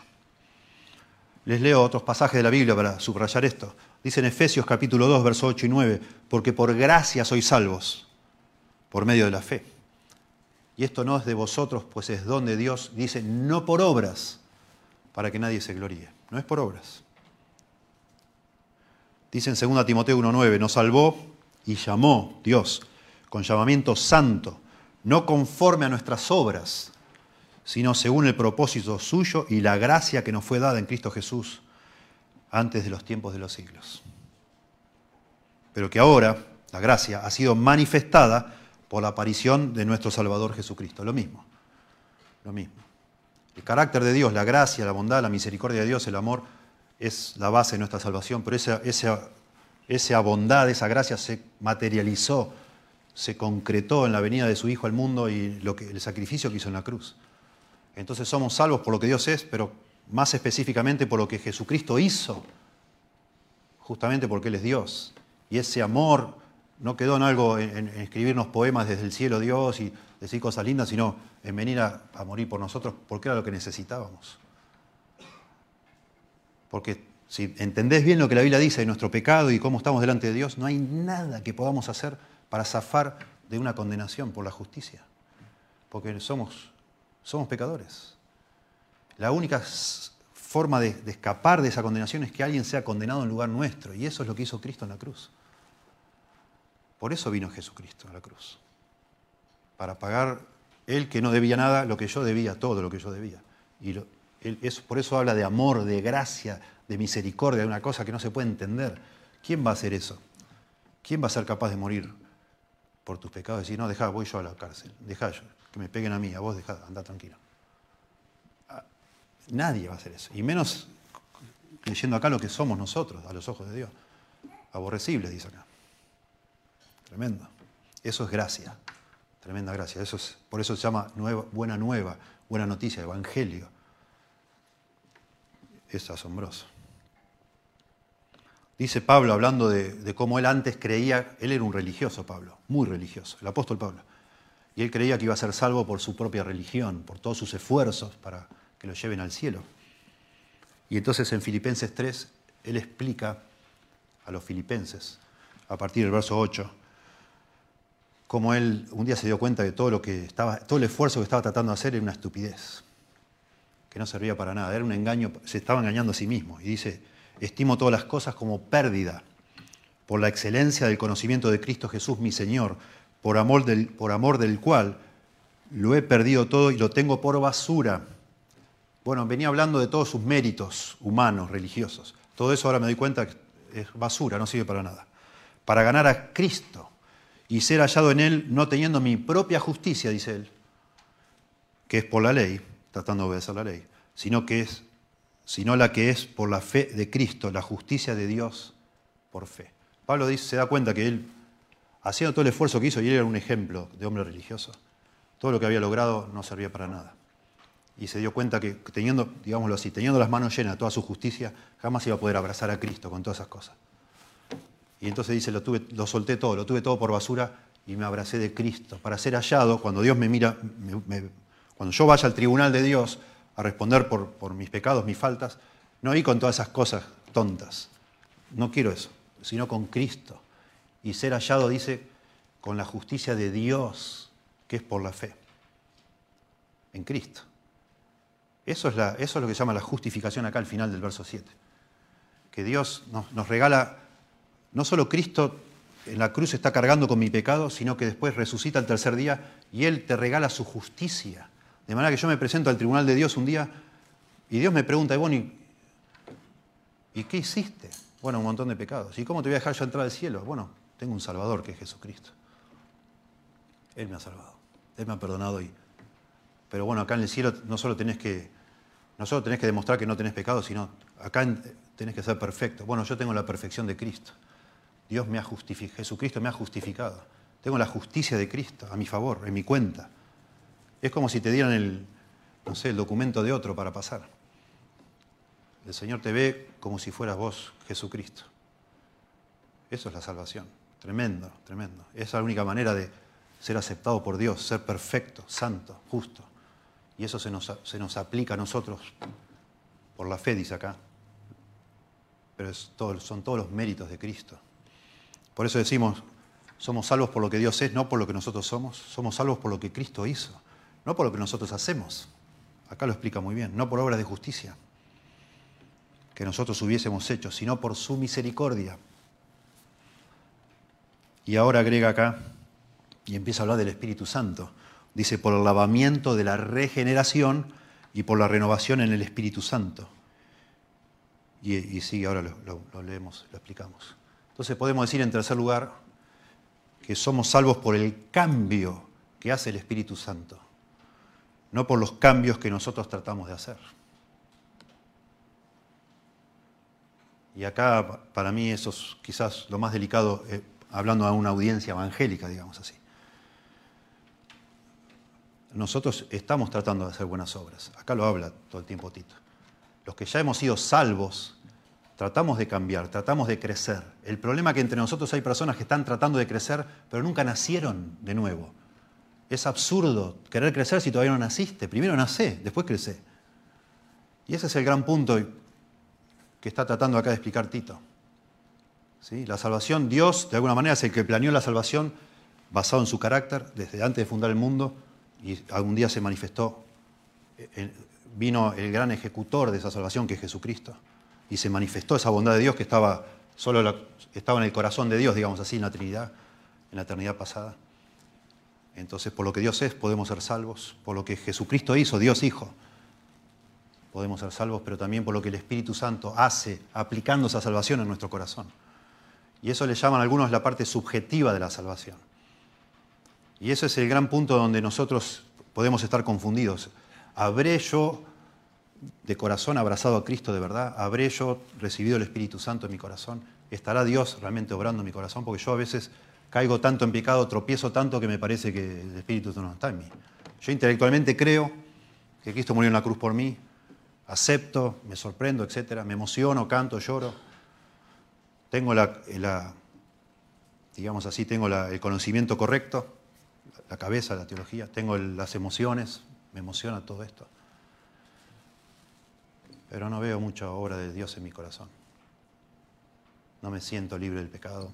Les leo otros pasajes de la Biblia para subrayar esto. Dice en Efesios capítulo 2, versos 8 y 9, porque por gracia sois salvos, por medio de la fe. Y esto no es de vosotros, pues es don de Dios. Dice, no por obras, para que nadie se gloríe. No es por obras. Dice en 2 Timoteo 1.9, nos salvó y llamó Dios con llamamiento santo, no conforme a nuestras obras, sino según el propósito suyo y la gracia que nos fue dada en Cristo Jesús antes de los tiempos de los siglos. Pero que ahora la gracia ha sido manifestada por la aparición de nuestro Salvador Jesucristo. Lo mismo, lo mismo. El carácter de Dios, la gracia, la bondad, la misericordia de Dios, el amor, es la base de nuestra salvación, pero esa, esa, esa bondad, esa gracia se materializó, se concretó en la venida de su Hijo al mundo y lo que, el sacrificio que hizo en la cruz. Entonces somos salvos por lo que Dios es, pero más específicamente por lo que Jesucristo hizo, justamente porque Él es Dios. Y ese amor no quedó en algo, en, escribirnos poemas desde el cielo Dios y decir cosas lindas, sino en venir a morir por nosotros porque era lo que necesitábamos. Porque si entendés bien lo que la Biblia dice de nuestro pecado y cómo estamos delante de Dios, no hay nada que podamos hacer para zafar de una condenación por la justicia. Porque somos, somos pecadores. La única forma de, escapar de esa condenación es que alguien sea condenado en lugar nuestro. Y eso es lo que hizo Cristo en la cruz. Por eso vino Jesucristo a la cruz. Para pagar Él que no debía nada, lo que yo debía, todo lo que yo debía. Por eso habla de amor, de gracia, de misericordia, de una cosa que no se puede entender. ¿Quién va a hacer eso? ¿Quién va a ser capaz de morir por tus pecados, decir, no, deja, voy yo a la cárcel, deja yo, que me peguen a mí, a vos deja, anda tranquilo. Ah, nadie va a hacer eso, y menos leyendo acá lo que somos nosotros, a los ojos de Dios. Aborrecible, dice acá. Tremendo. Eso es gracia, tremenda gracia. Eso es, por eso se llama buena nueva, buena noticia, evangelio. Es asombroso. Dice Pablo, hablando de, cómo él antes creía, él era un religioso, Pablo, muy religioso, el apóstol Pablo. Y él creía que iba a ser salvo por su propia religión, por todos sus esfuerzos para que lo lleven al cielo. Y entonces en Filipenses 3, él explica a los filipenses, a partir del verso 8, cómo él un día se dio cuenta de todo, lo que estaba, todo el esfuerzo que estaba tratando de hacer era una estupidez, que no servía para nada, era un engaño, se estaba engañando a sí mismo. Y dice, estimo todas las cosas como pérdida por la excelencia del conocimiento de Cristo Jesús, mi Señor, por amor del, por amor del cual lo he perdido todo y lo tengo por basura. Bueno, venía hablando de todos sus méritos humanos, religiosos. Todo eso ahora me doy cuenta que es basura, no sirve para nada. Para ganar a Cristo y ser hallado en Él no teniendo mi propia justicia, dice él, que es por la ley, tratando de obedecer la ley, sino que es sino la que es por la fe de Cristo, la justicia de Dios por fe. Pablo dice, se da cuenta que él, haciendo todo el esfuerzo que hizo, y él era un ejemplo de hombre religioso, todo lo que había logrado no servía para nada. Y se dio cuenta que teniendo, digámoslo así, teniendo las manos llenas de toda su justicia, jamás iba a poder abrazar a Cristo con todas esas cosas. Y entonces dice, lo, tuve, lo solté todo, lo tuve todo por basura y me abracé de Cristo, para ser hallado cuando Dios me mira, cuando yo vaya al tribunal de Dios, a responder por, mis pecados, mis faltas, no ir con todas esas cosas tontas. No quiero eso, sino con Cristo. Y ser hallado, dice, con la justicia de Dios, que es por la fe, en Cristo. Eso es, lo que se llama la justificación acá al final del verso 7. Que Dios nos, nos regala, no solo Cristo en la cruz está cargando con mi pecado, sino que después resucita el tercer día y Él te regala su justicia. De manera que yo me presento al tribunal de Dios un día y Dios me pregunta, ¿y, ¿y qué hiciste? Bueno, un montón de pecados. ¿Y cómo te voy a dejar yo entrar al cielo? Bueno, tengo un Salvador que es Jesucristo. Él me ha salvado. Él me ha perdonado. Y... Pero bueno, acá en el cielo no solo tenés que, no solo tenés que demostrar que no tenés pecado, sino acá tenés que ser perfecto. Bueno, yo tengo la perfección de Cristo. Dios me ha justificado, Jesucristo me ha justificado. Tengo la justicia de Cristo a mi favor, en mi cuenta. Es como si te dieran el, no sé, el documento de otro para pasar. El Señor te ve como si fueras vos, Jesucristo. Eso es la salvación. Tremendo, tremendo. Esa es la única manera de ser aceptado por Dios, ser perfecto, santo, justo. Y eso se nos, se nos aplica a nosotros por la fe, dice acá. Pero son todos los méritos de Cristo. Por eso decimos, somos salvos por lo que Dios es, no por lo que nosotros somos. Somos salvos por lo que Cristo hizo. No por lo que nosotros hacemos, acá lo explica muy bien, no por obras de justicia que nosotros hubiésemos hecho, sino por su misericordia. Y ahora agrega acá, y empieza a hablar del Espíritu Santo, dice, por el lavamiento de la regeneración y por la renovación en el Espíritu Santo. Y, y sigue, ahora lo, lo leemos, lo explicamos. Entonces podemos decir en tercer lugar que somos salvos por el cambio que hace el Espíritu Santo no por los cambios que nosotros tratamos de hacer. Y acá para mí eso es quizás lo más delicado, eh, hablando a una audiencia evangélica, digamos así. Nosotros estamos tratando de hacer buenas obras. Acá lo habla todo el tiempo Tito. Los que ya hemos sido salvos, tratamos de cambiar, tratamos de crecer. El problema es que entre nosotros hay personas que están tratando de crecer, pero nunca nacieron de nuevo. Es absurdo querer crecer si todavía no naciste. Primero nacé, después crecí. Y ese es el gran punto que está tratando acá de explicar Tito. ¿Sí? La salvación, Dios de alguna manera es el que planeó la salvación basado en su carácter desde antes de fundar el mundo y algún día se manifestó, eh, vino el gran ejecutor de esa salvación que es Jesucristo y se manifestó esa bondad de Dios que estaba, solo estaba en el corazón de Dios, digamos así, en la Trinidad, en la eternidad pasada. Entonces, por lo que Dios es, podemos ser salvos. Por lo que Jesucristo hizo, Dios Hijo, podemos ser salvos, pero también por lo que el Espíritu Santo hace aplicando esa salvación en nuestro corazón. Y eso le llaman algunos la parte subjetiva de la salvación. Y ese es el gran punto donde nosotros podemos estar confundidos. ¿Habré yo de corazón abrazado a Cristo de verdad? ¿Habré yo recibido el Espíritu Santo en mi corazón? ¿Estará Dios realmente obrando en mi corazón? Porque yo a veces caigo tanto en pecado, tropiezo tanto que me parece que el Espíritu no está en mí. Yo intelectualmente creo que Cristo murió en la cruz por mí, acepto, me sorprendo, etc. Me emociono, canto, lloro. Tengo la, digamos así, tengo el conocimiento correcto, la cabeza, la teología, tengo las emociones, me emociona todo esto. Pero no veo mucha obra de Dios en mi corazón. No me siento libre del pecado.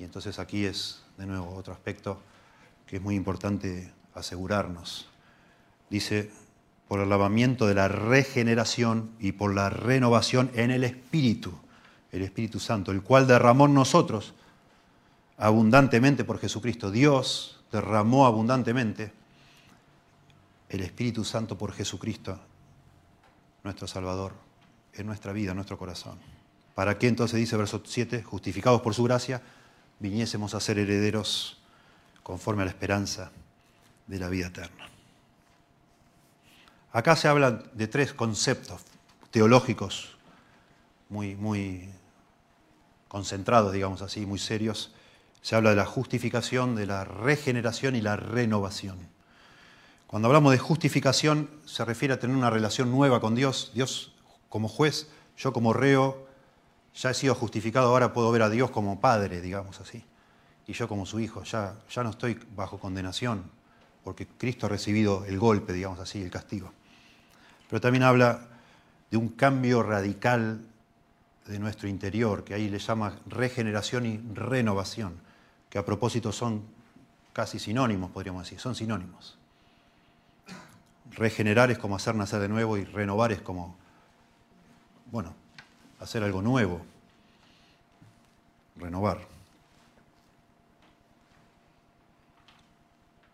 Y entonces aquí es, de nuevo, otro aspecto que es muy importante asegurarnos. Dice, por el lavamiento de la regeneración y por la renovación en el Espíritu, el Espíritu Santo, el cual derramó en nosotros abundantemente por Jesucristo. Dios derramó abundantemente el Espíritu Santo por Jesucristo, nuestro Salvador, en nuestra vida, en nuestro corazón. ¿Para qué entonces dice verso 7? Justificados por su gracia, viniésemos a ser herederos conforme a la esperanza de la vida eterna. Acá se habla de tres conceptos teológicos muy, muy concentrados, digamos así, muy serios. Se habla de la justificación, de la regeneración y la renovación. Cuando hablamos de justificación se refiere a tener una relación nueva con Dios. Dios como juez, yo como reo, ya he sido justificado, ahora puedo ver a Dios como padre, digamos así. Y yo como su hijo, ya, ya no estoy bajo condenación, porque Cristo ha recibido el golpe, digamos así, el castigo. Pero también habla de un cambio radical de nuestro interior, que ahí le llama regeneración y renovación, que a propósito son casi sinónimos, podríamos decir, son sinónimos. Regenerar es como hacer nacer de nuevo y renovar es como, bueno, hacer algo nuevo, renovar.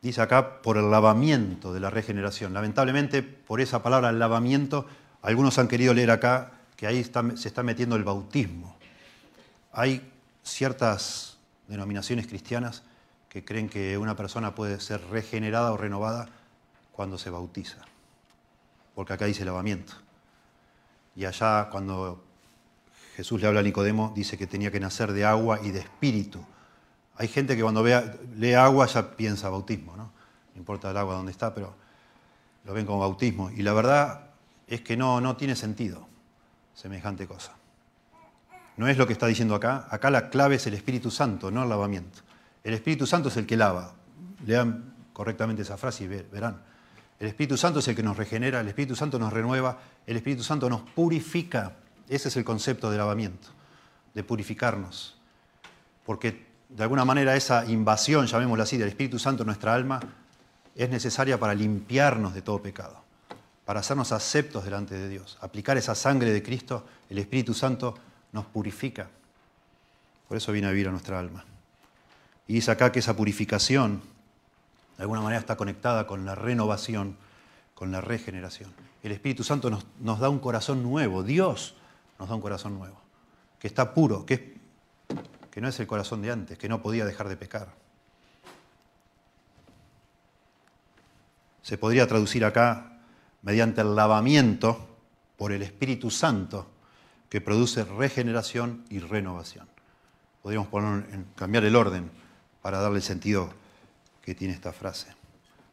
dice acá, por el lavamiento de la regeneración. Lamentablemente, por esa palabra lavamiento, algunos han querido leer acá que ahí se está metiendo el bautismo. Hay ciertas denominaciones cristianas que creen que una persona puede ser regenerada o renovada cuando se bautiza, porque acá dice lavamiento. Y allá cuando Jesús le habla a Nicodemo, dice que tenía que nacer de agua y de espíritu. Hay gente que cuando lee agua ya piensa bautismo, ¿no? No importa el agua donde está, pero lo ven como bautismo. Y la verdad es que no, no tiene sentido semejante cosa. No es lo que está diciendo acá. Acá la clave es el Espíritu Santo, no el lavamiento. El Espíritu Santo es el que lava. Lean correctamente esa frase y verán. El Espíritu Santo es el que nos regenera, el Espíritu Santo nos renueva, el Espíritu Santo nos purifica. Ese es el concepto de lavamiento, de purificarnos. Porque de alguna manera esa invasión, llamémosla así, del Espíritu Santo en nuestra alma es necesaria para limpiarnos de todo pecado, para hacernos aceptos delante de Dios. Aplicar esa sangre de Cristo, el Espíritu Santo, nos purifica. Por eso viene a vivir a nuestra alma. Y dice acá que esa purificación, de alguna manera, está conectada con la renovación, con la regeneración. El Espíritu Santo nos, nos da un corazón nuevo, Dios nos da un corazón nuevo, que está puro, que no es el corazón de antes, que no podía dejar de pecar. Se podría traducir acá mediante el lavamiento por el Espíritu Santo que produce regeneración y renovación. Podríamos poner, cambiar el orden para darle el sentido que tiene esta frase.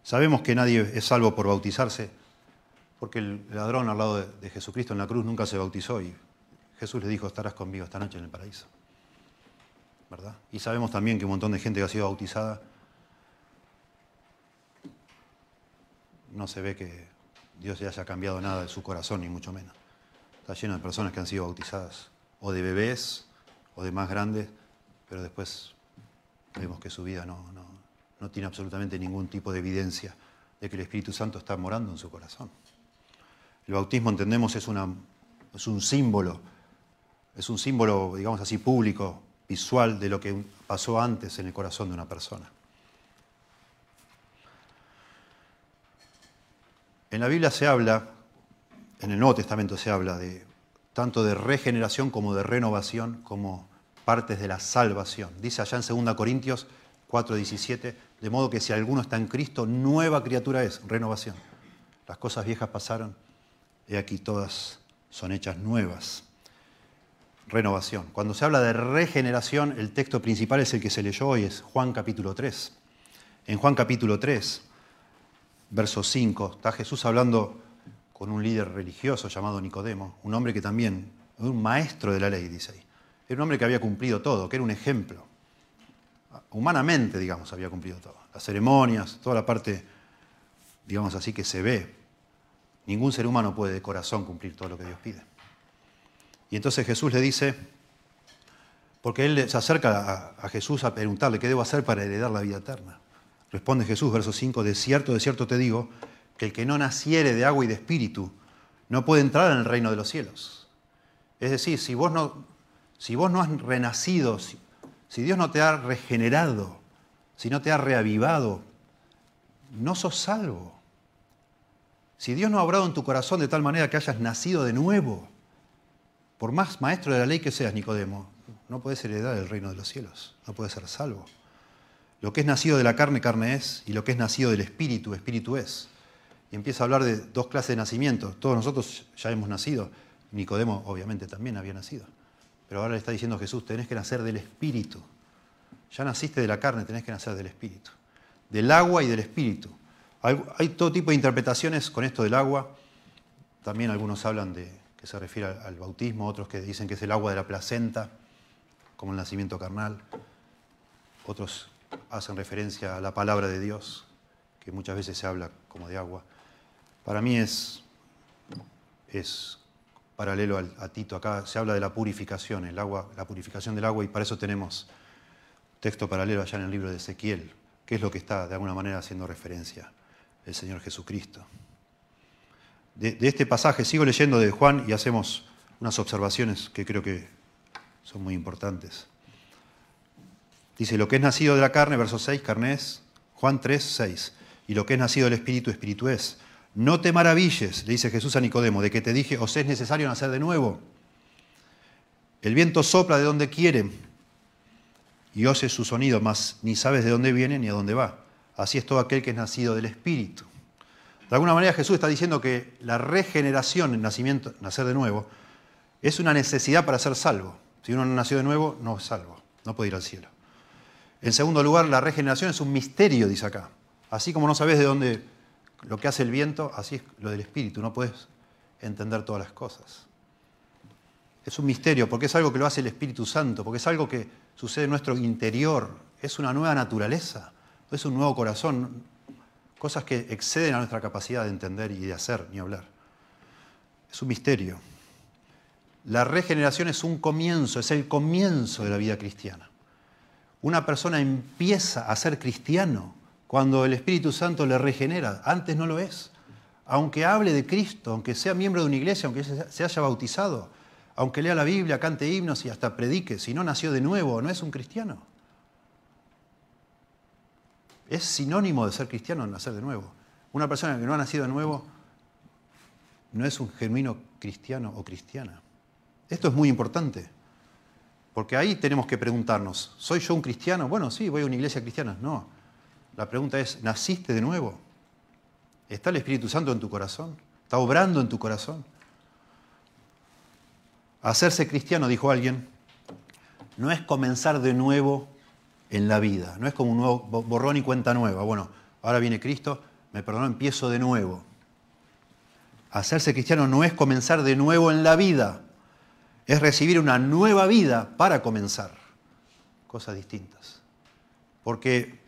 Sabemos que nadie es salvo por bautizarse, porque el ladrón al lado de Jesucristo en la cruz nunca se bautizó y Jesús le dijo, estarás conmigo esta noche en el paraíso. Y sabemos también que un montón de gente que ha sido bautizada no se ve que Dios ya haya cambiado nada de su corazón, ni mucho menos. Está lleno de personas que han sido bautizadas, o de bebés, o de más grandes, pero después vemos que su vida no, no tiene absolutamente ningún tipo de evidencia de que el Espíritu Santo está morando en su corazón. El bautismo, entendemos, es, una, es un símbolo, es un símbolo, digamos así, público visual de lo que pasó antes en el corazón de una persona. En la Biblia se habla, en el Nuevo Testamento se habla de tanto de regeneración como de renovación, como partes de la salvación. Dice allá en 2 Corintios 4:17, de modo que si alguno está en Cristo, nueva criatura es, renovación. Las cosas viejas pasaron, y aquí todas son hechas nuevas. Renovación. Cuando se habla de regeneración, el texto principal es el que se leyó hoy, es Juan capítulo 3. En Juan capítulo 3, verso 5, está Jesús hablando con un líder religioso llamado Nicodemo, un hombre que también, un maestro de la ley, dice ahí. Era un hombre que había cumplido todo, que era un ejemplo. Humanamente, digamos, había cumplido todo. Las ceremonias, toda la parte, digamos así, que se ve. Ningún ser humano puede de corazón cumplir todo lo que Dios pide. Y entonces Jesús le dice, porque él se acerca a, Jesús a preguntarle, ¿qué debo hacer para heredar la vida eterna? Responde Jesús, verso 5, de cierto, de cierto te digo, que el que no naciere de agua y de espíritu no puede entrar en el reino de los cielos. Es decir, si vos no, si vos no has renacido, si, si Dios no te ha regenerado, si no te ha reavivado, no sos salvo. Si Dios no ha obrado en tu corazón de tal manera que hayas nacido de nuevo, por más maestro de la ley que seas, Nicodemo, no puedes heredar el reino de los cielos, no puedes ser salvo. Lo que es nacido de la carne, carne es, y lo que es nacido del espíritu, espíritu es y empieza a hablar de dos clases de nacimiento. Todos nosotros ya hemos nacido, Nicodemo obviamente también había nacido. Pero ahora le está diciendo Jesús, tenés que nacer del Espíritu. Ya naciste de la carne, tenés que nacer del Espíritu. Del agua y del Espíritu. Hay, todo tipo de interpretaciones con esto del agua. También algunos hablan de que se refiere al, al bautismo, otros que dicen que es el agua de la placenta, como el nacimiento carnal. Otros hacen referencia a la palabra de Dios, que muchas veces se habla como de agua. Para mí es, es paralelo a Tito. Acá se habla de la purificación, el agua, la purificación del agua, y para eso tenemos texto paralelo allá en el libro de Ezequiel, que es lo que está de alguna manera haciendo referencia el Señor Jesucristo. De, este pasaje sigo leyendo de Juan y hacemos unas observaciones que creo que son muy importantes. Dice, lo que es nacido de la carne, verso 6, carne es, Juan 3, 6, y lo que es nacido del Espíritu, Espíritu es. No te maravilles, le dice Jesús a Nicodemo, de que te dije, os es necesario nacer de nuevo. El viento sopla de donde quiere y oyes su sonido, mas ni sabes de dónde viene ni a dónde va. Así es todo aquel que es nacido del Espíritu. De alguna manera Jesús está diciendo que la regeneración, el nacimiento, nacer de nuevo, es una necesidad para ser salvo. Si uno no nació de nuevo, no es salvo, no puede ir al cielo. En segundo lugar, la regeneración es un misterio, dice acá. Así como no sabes de dónde lo que hace el viento, así es lo del espíritu, no puedes entender todas las cosas. Es un misterio porque es algo que lo hace el Espíritu Santo, porque es algo que sucede en nuestro interior, es una nueva naturaleza, es un nuevo corazón, cosas que exceden a nuestra capacidad de entender y de hacer ni hablar. Es un misterio. La regeneración es un comienzo, es el comienzo de la vida cristiana. Una persona empieza a ser cristiano cuando el Espíritu Santo le regenera. Antes no lo es. Aunque hable de Cristo, aunque sea miembro de una iglesia, aunque se haya bautizado, aunque lea la Biblia, cante himnos y hasta predique, si no nació de nuevo, no es un cristiano. Es sinónimo de ser cristiano nacer de nuevo. Una persona que no ha nacido de nuevo no es un genuino cristiano o cristiana. Esto es muy importante, porque ahí tenemos que preguntarnos, ¿soy yo un cristiano? Bueno, sí, voy a una iglesia cristiana. No, la pregunta es, ¿naciste de nuevo? ¿Está el Espíritu Santo en tu corazón? ¿Está obrando en tu corazón? Hacerse cristiano, dijo alguien, no es comenzar de nuevo en la vida, no es como un nuevo borrón y cuenta nueva. Bueno, ahora viene Cristo, me perdonó, empiezo de nuevo. Hacerse cristiano no es comenzar de nuevo en la vida, es recibir una nueva vida para comenzar. Cosas distintas. Porque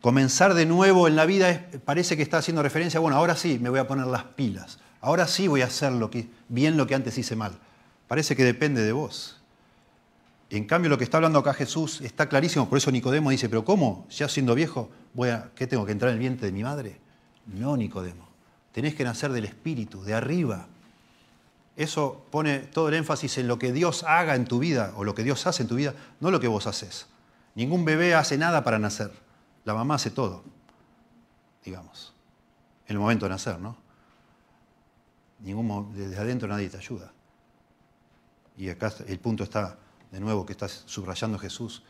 Comenzar de nuevo en la vida parece que está haciendo referencia, bueno, ahora sí me voy a poner las pilas, ahora sí voy a hacer lo que, bien lo que antes hice mal. Parece que depende de vos. En cambio, lo que está hablando acá Jesús está clarísimo, por eso Nicodemo dice, pero ¿cómo? Ya siendo viejo, voy a, ¿qué tengo que entrar en el vientre de mi madre? No, Nicodemo. Tenés que nacer del Espíritu, de arriba. Eso pone todo el énfasis en lo que Dios haga en tu vida o lo que Dios hace en tu vida, no lo que vos haces. Ningún bebé hace nada para nacer. La mamá hace todo, digamos, en el momento de nacer, ¿no? Ningún, desde adentro nadie te ayuda. Y acá el punto está, de nuevo, que está subrayando Jesús,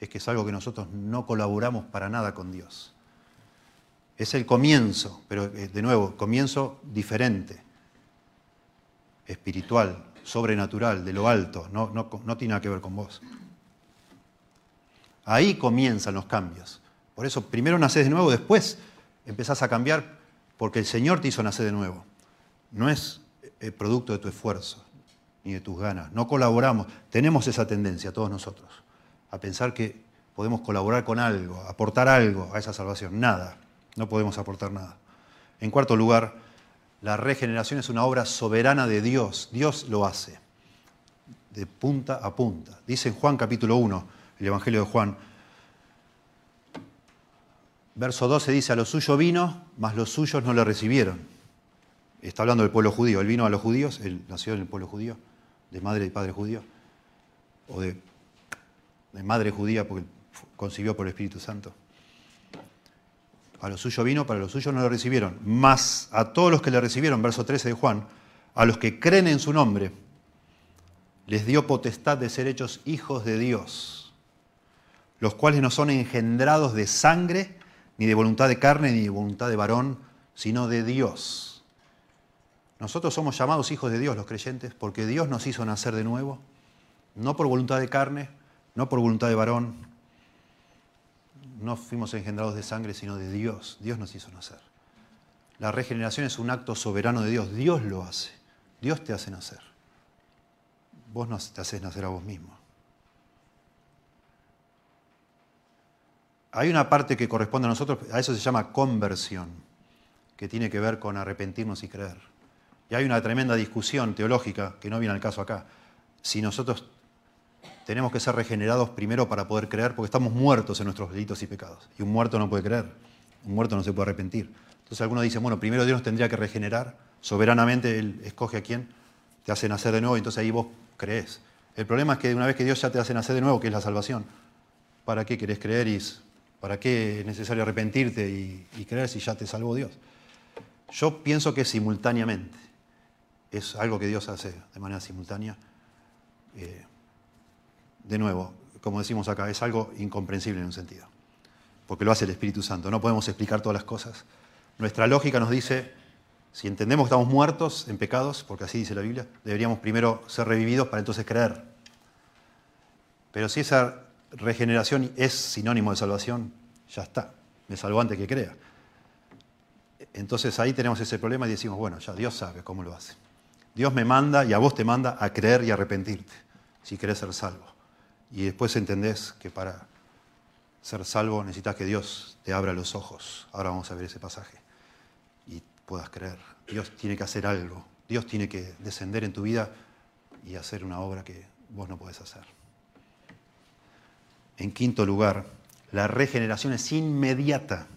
es que es algo que nosotros no colaboramos para nada con Dios. Es el comienzo, pero eh, de nuevo, comienzo diferente, espiritual, sobrenatural, de lo alto, no, no, tiene nada que ver con vos. Ahí comienzan los cambios. Por eso primero naces de nuevo, después empezás a cambiar porque el Señor te hizo nacer de nuevo. No es el producto de tu esfuerzo ni de tus ganas. No colaboramos. Tenemos esa tendencia, todos nosotros, a pensar que podemos colaborar con algo, aportar algo a esa salvación. Nada. No podemos aportar nada. En cuarto lugar, la regeneración es una obra soberana de Dios. Dios lo hace, de punta a punta. Dice en Juan capítulo 1, el Evangelio de Juan, verso 12 dice, a los suyos vino, mas los suyos no le recibieron. Está hablando del pueblo judío. Él vino a los judíos, él nació en el pueblo judío, de madre y padre judío, o de, de madre judía porque concibió por el Espíritu Santo. A lo suyo vino, para los suyos no lo recibieron. Mas a todos los que le recibieron, verso 13 de Juan, a los que creen en su nombre, les dio potestad de ser hechos hijos de Dios, los cuales no son engendrados de sangre, ni de voluntad de carne, ni de voluntad de varón, sino de Dios. Nosotros somos llamados hijos de Dios, los creyentes, porque Dios nos hizo nacer de nuevo, no por voluntad de carne, no por voluntad de varón, no fuimos engendrados de sangre, sino de Dios. Dios nos hizo nacer. La regeneración es un acto soberano de Dios. Dios lo hace. Dios te hace nacer. Vos no te haces nacer a vos mismo. Hay una parte que corresponde a nosotros, a eso se llama conversión, que tiene que ver con arrepentirnos y creer. Y hay una tremenda discusión teológica, que no viene al caso acá, si nosotros tenemos que ser regenerados primero para poder creer, porque estamos muertos en nuestros delitos y pecados. Y un muerto no puede creer, un muerto no se puede arrepentir. Entonces algunos dicen, bueno, primero Dios nos tendría que regenerar, soberanamente Él escoge a quién, te hace nacer de nuevo, y entonces ahí vos crees. El problema es que una vez que Dios ya te hace nacer de nuevo, que es la salvación, ¿para qué querés creer y para qué es necesario arrepentirte y, creer si ya te salvó Dios? Yo pienso que simultáneamente, es algo que Dios hace de manera simultánea. Eh, de nuevo, como decimos acá, es algo incomprensible en un sentido, porque lo hace el Espíritu Santo. No podemos explicar todas las cosas. Nuestra lógica nos dice, si entendemos que estamos muertos en pecados, porque así dice la Biblia, deberíamos primero ser revividos para entonces creer. Pero si esa regeneración es sinónimo de salvación, ya está, me salvo antes que crea. Entonces ahí tenemos ese problema y decimos, bueno, ya Dios sabe cómo lo hace. Dios me manda y a vos te manda a creer y arrepentirte, si querés ser salvo. Y después entendés que para ser salvo necesitas que Dios te abra los ojos. Ahora vamos a ver ese pasaje. Y puedas creer. Dios tiene que hacer algo. Dios tiene que descender en tu vida y hacer una obra que vos no podés hacer. En quinto lugar, la regeneración es inmediata,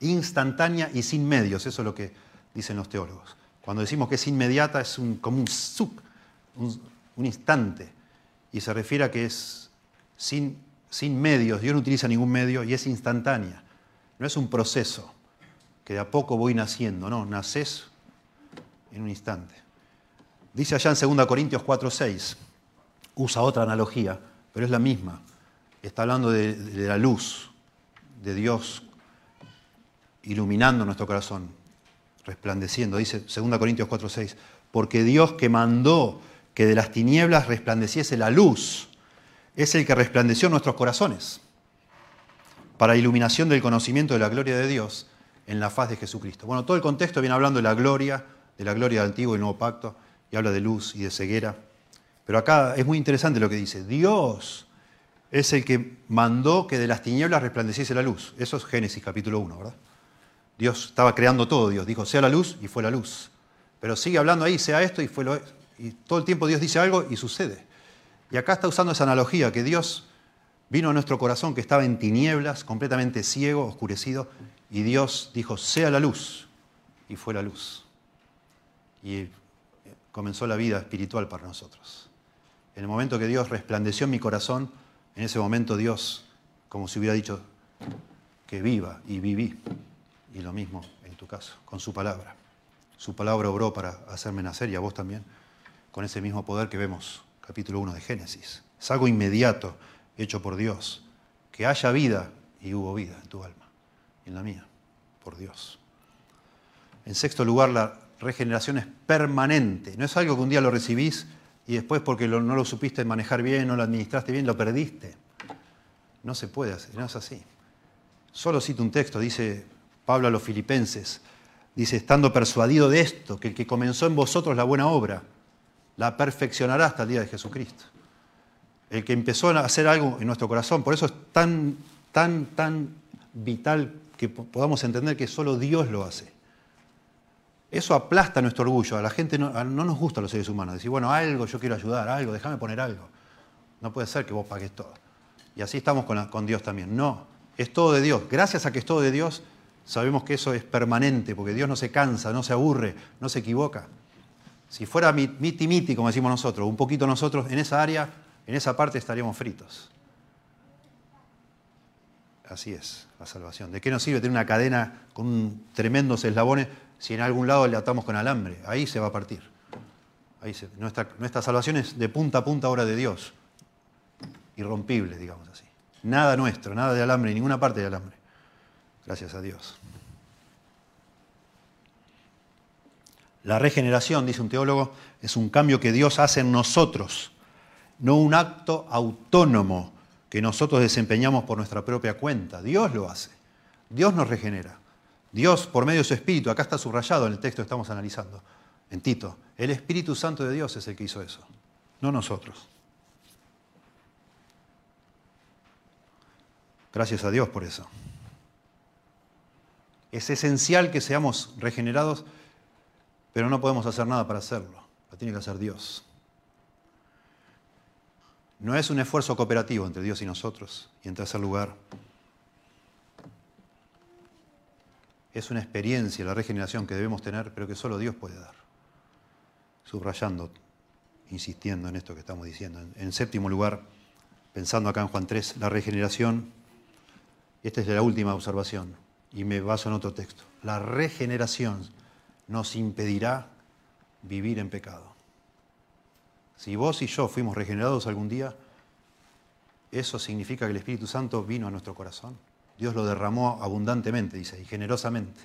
instantánea y sin medios. Eso es lo que dicen los teólogos. Cuando decimos que es inmediata es como un suk, un instante y se refiere a que es sin, medios, Dios no utiliza ningún medio y es instantánea. No es un proceso que de a poco voy naciendo, no, naces en un instante. Dice allá en 2 Corintios 4:6, usa otra analogía, pero es la misma. Está hablando de la luz de Dios iluminando nuestro corazón, resplandeciendo. Dice 2 Corintios 4:6, porque Dios que mandó que de las tinieblas resplandeciese la luz, es el que resplandeció nuestros corazones para iluminación del conocimiento de la gloria de Dios en la faz de Jesucristo. Bueno, todo el contexto viene hablando de la gloria, de la gloria del Antiguo y Nuevo Pacto, y habla de luz y de ceguera. Pero acá es muy interesante lo que dice. Dios es el que mandó que de las tinieblas resplandeciese la luz. Eso es Génesis capítulo 1, ¿verdad? Dios estaba creando todo, Dios dijo, sea la luz y fue la luz. Pero sigue hablando ahí, sea esto y fue lo, y todo el tiempo Dios dice algo y sucede. Y acá está usando esa analogía, que Dios vino a nuestro corazón que estaba en tinieblas, completamente ciego, oscurecido, y Dios dijo, sea la luz, y fue la luz. Y comenzó la vida espiritual para nosotros. En el momento que Dios resplandeció en mi corazón, en ese momento Dios, como si hubiera dicho, que viva y viví. Y lo mismo en tu caso, con su palabra. Su palabra obró para hacerme nacer y a vos también con ese mismo poder que vemos, capítulo 1 de Génesis. Es algo inmediato, hecho por Dios, que haya vida, y hubo vida en tu alma, y en la mía, por Dios. En sexto lugar, la regeneración es permanente. No es algo que un día lo recibís y después porque no lo supiste manejar bien, no lo administraste bien, lo perdiste. No se puede hacer, no es así. Solo cito un texto, dice Pablo a los filipenses, dice, estando persuadido de esto, que el que comenzó en vosotros la buena obra, la perfeccionará hasta el día de Jesucristo. El que empezó a hacer algo en nuestro corazón, por eso es tan, tan, tan vital que podamos entender que solo Dios lo hace. Eso aplasta nuestro orgullo. A la gente no, nos gusta a los seres humanos. Decir, bueno, algo, yo quiero ayudar, algo, déjame poner algo. No puede ser que vos pagues todo. Y así estamos con, con Dios también. No, es todo de Dios. Gracias a que es todo de Dios, sabemos que eso es permanente, porque Dios no se cansa, no se aburre, no se equivoca. Si fuera miti miti, como decimos nosotros, un poquito nosotros, en esa área, en esa parte estaríamos fritos. Así es, la salvación. ¿De qué nos sirve tener una cadena con tremendos eslabones si en algún lado le atamos con alambre? Ahí se va a partir. Ahí nuestra, salvación es de punta a punta obra de Dios. Irrompible, digamos así. Nada nuestro, nada de alambre, ninguna parte de alambre. Gracias a Dios. La regeneración, dice un teólogo, es un cambio que Dios hace en nosotros, no un acto autónomo que nosotros desempeñamos por nuestra propia cuenta. Dios lo hace. Dios nos regenera. Dios, por medio de su Espíritu, acá está subrayado en el texto que estamos analizando, en Tito, el Espíritu Santo de Dios es el que hizo eso, no nosotros. Gracias a Dios por eso. Es esencial que seamos regenerados, pero no podemos hacer nada para hacerlo. Lo tiene que hacer Dios. No es un esfuerzo cooperativo entre Dios y nosotros. Y en tercer lugar, es una experiencia, la regeneración que debemos tener, pero que solo Dios puede dar. Subrayando, insistiendo en esto que estamos diciendo. En, séptimo lugar, pensando acá en Juan 3, la regeneración, esta es la última observación, y me baso en otro texto. La regeneración nos impedirá vivir en pecado. Si vos y yo fuimos regenerados algún día, eso significa que el Espíritu Santo vino a nuestro corazón. Dios lo derramó abundantemente, dice, y generosamente.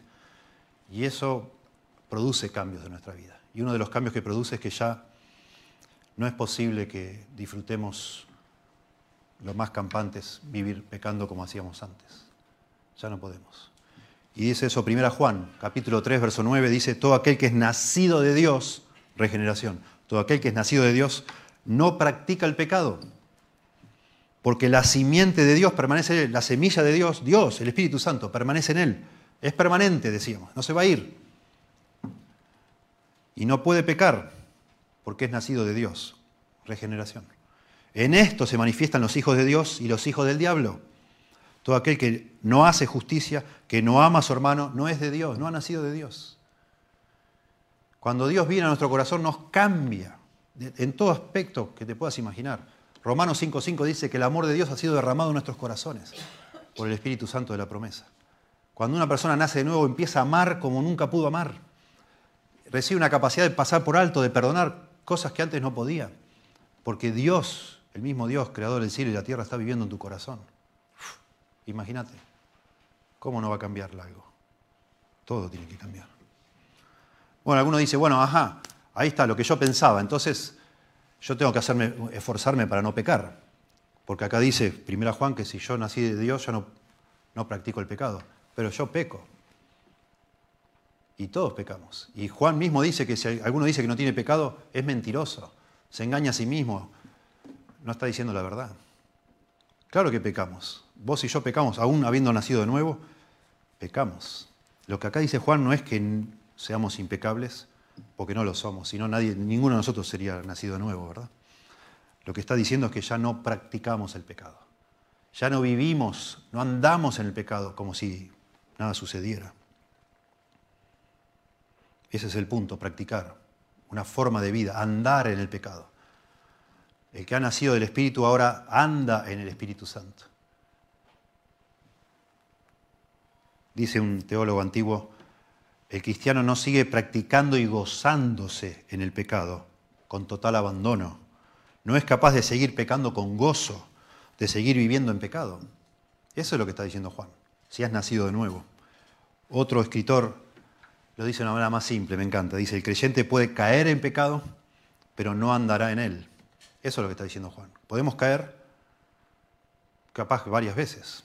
Y eso produce cambios en nuestra vida. Y uno de los cambios que produce es que ya no es posible que disfrutemos los más campantes vivir pecando como hacíamos antes. Ya no podemos. Y dice eso, 1 Juan, capítulo 3, verso 9, dice, todo aquel que es nacido de Dios, regeneración, todo aquel que es nacido de Dios no practica el pecado. Porque la simiente de Dios permanece la semilla de Dios, Dios, el Espíritu Santo, permanece en él. Es permanente, decíamos, no se va a ir. Y no puede pecar porque es nacido de Dios. Regeneración. En esto se manifiestan los hijos de Dios y los hijos del diablo. Todo aquel que no hace justicia, que no ama a su hermano, no es de Dios, no ha nacido de Dios. Cuando Dios viene a nuestro corazón nos cambia en todo aspecto que te puedas imaginar. Romanos 5.5 dice que el amor de Dios ha sido derramado en nuestros corazones por el Espíritu Santo de la promesa. Cuando una persona nace de nuevo empieza a amar como nunca pudo amar. Recibe una capacidad de pasar por alto, de perdonar cosas que antes no podía. Porque Dios, el mismo Dios, creador del cielo y la tierra, está viviendo en tu corazón. Imagínate, ¿cómo no va a cambiar algo? Todo tiene que cambiar. Bueno, alguno dice, bueno, ajá, ahí está lo que yo pensaba, entonces yo tengo que hacerme, esforzarme para no pecar. Porque acá dice, primera Juan, que si yo nací de Dios, yo no, no practico el pecado. Pero yo peco. Y todos pecamos. Y Juan mismo dice que si alguno dice que no tiene pecado, es mentiroso. Se engaña a sí mismo. No está diciendo la verdad. Claro que pecamos. Vos y yo pecamos, aún habiendo nacido de nuevo, pecamos. Lo que acá dice Juan no es que seamos impecables, porque no lo somos, sino nadie, ninguno de nosotros sería nacido de nuevo, ¿verdad? Lo que está diciendo es que ya no practicamos el pecado. Ya no vivimos, no andamos en el pecado como si nada sucediera. Ese es el punto, practicar una forma de vida, andar en el pecado. El que ha nacido del Espíritu ahora anda en el Espíritu Santo. Dice un teólogo antiguo, el cristiano no sigue practicando y gozándose en el pecado con total abandono. No es capaz de seguir pecando con gozo, de seguir viviendo en pecado. Eso es lo que está diciendo Juan, si has nacido de nuevo. Otro escritor lo dice de una manera más simple, me encanta. Dice, el creyente puede caer en pecado, pero no andará en él. Eso es lo que está diciendo Juan. Podemos caer capaz varias veces,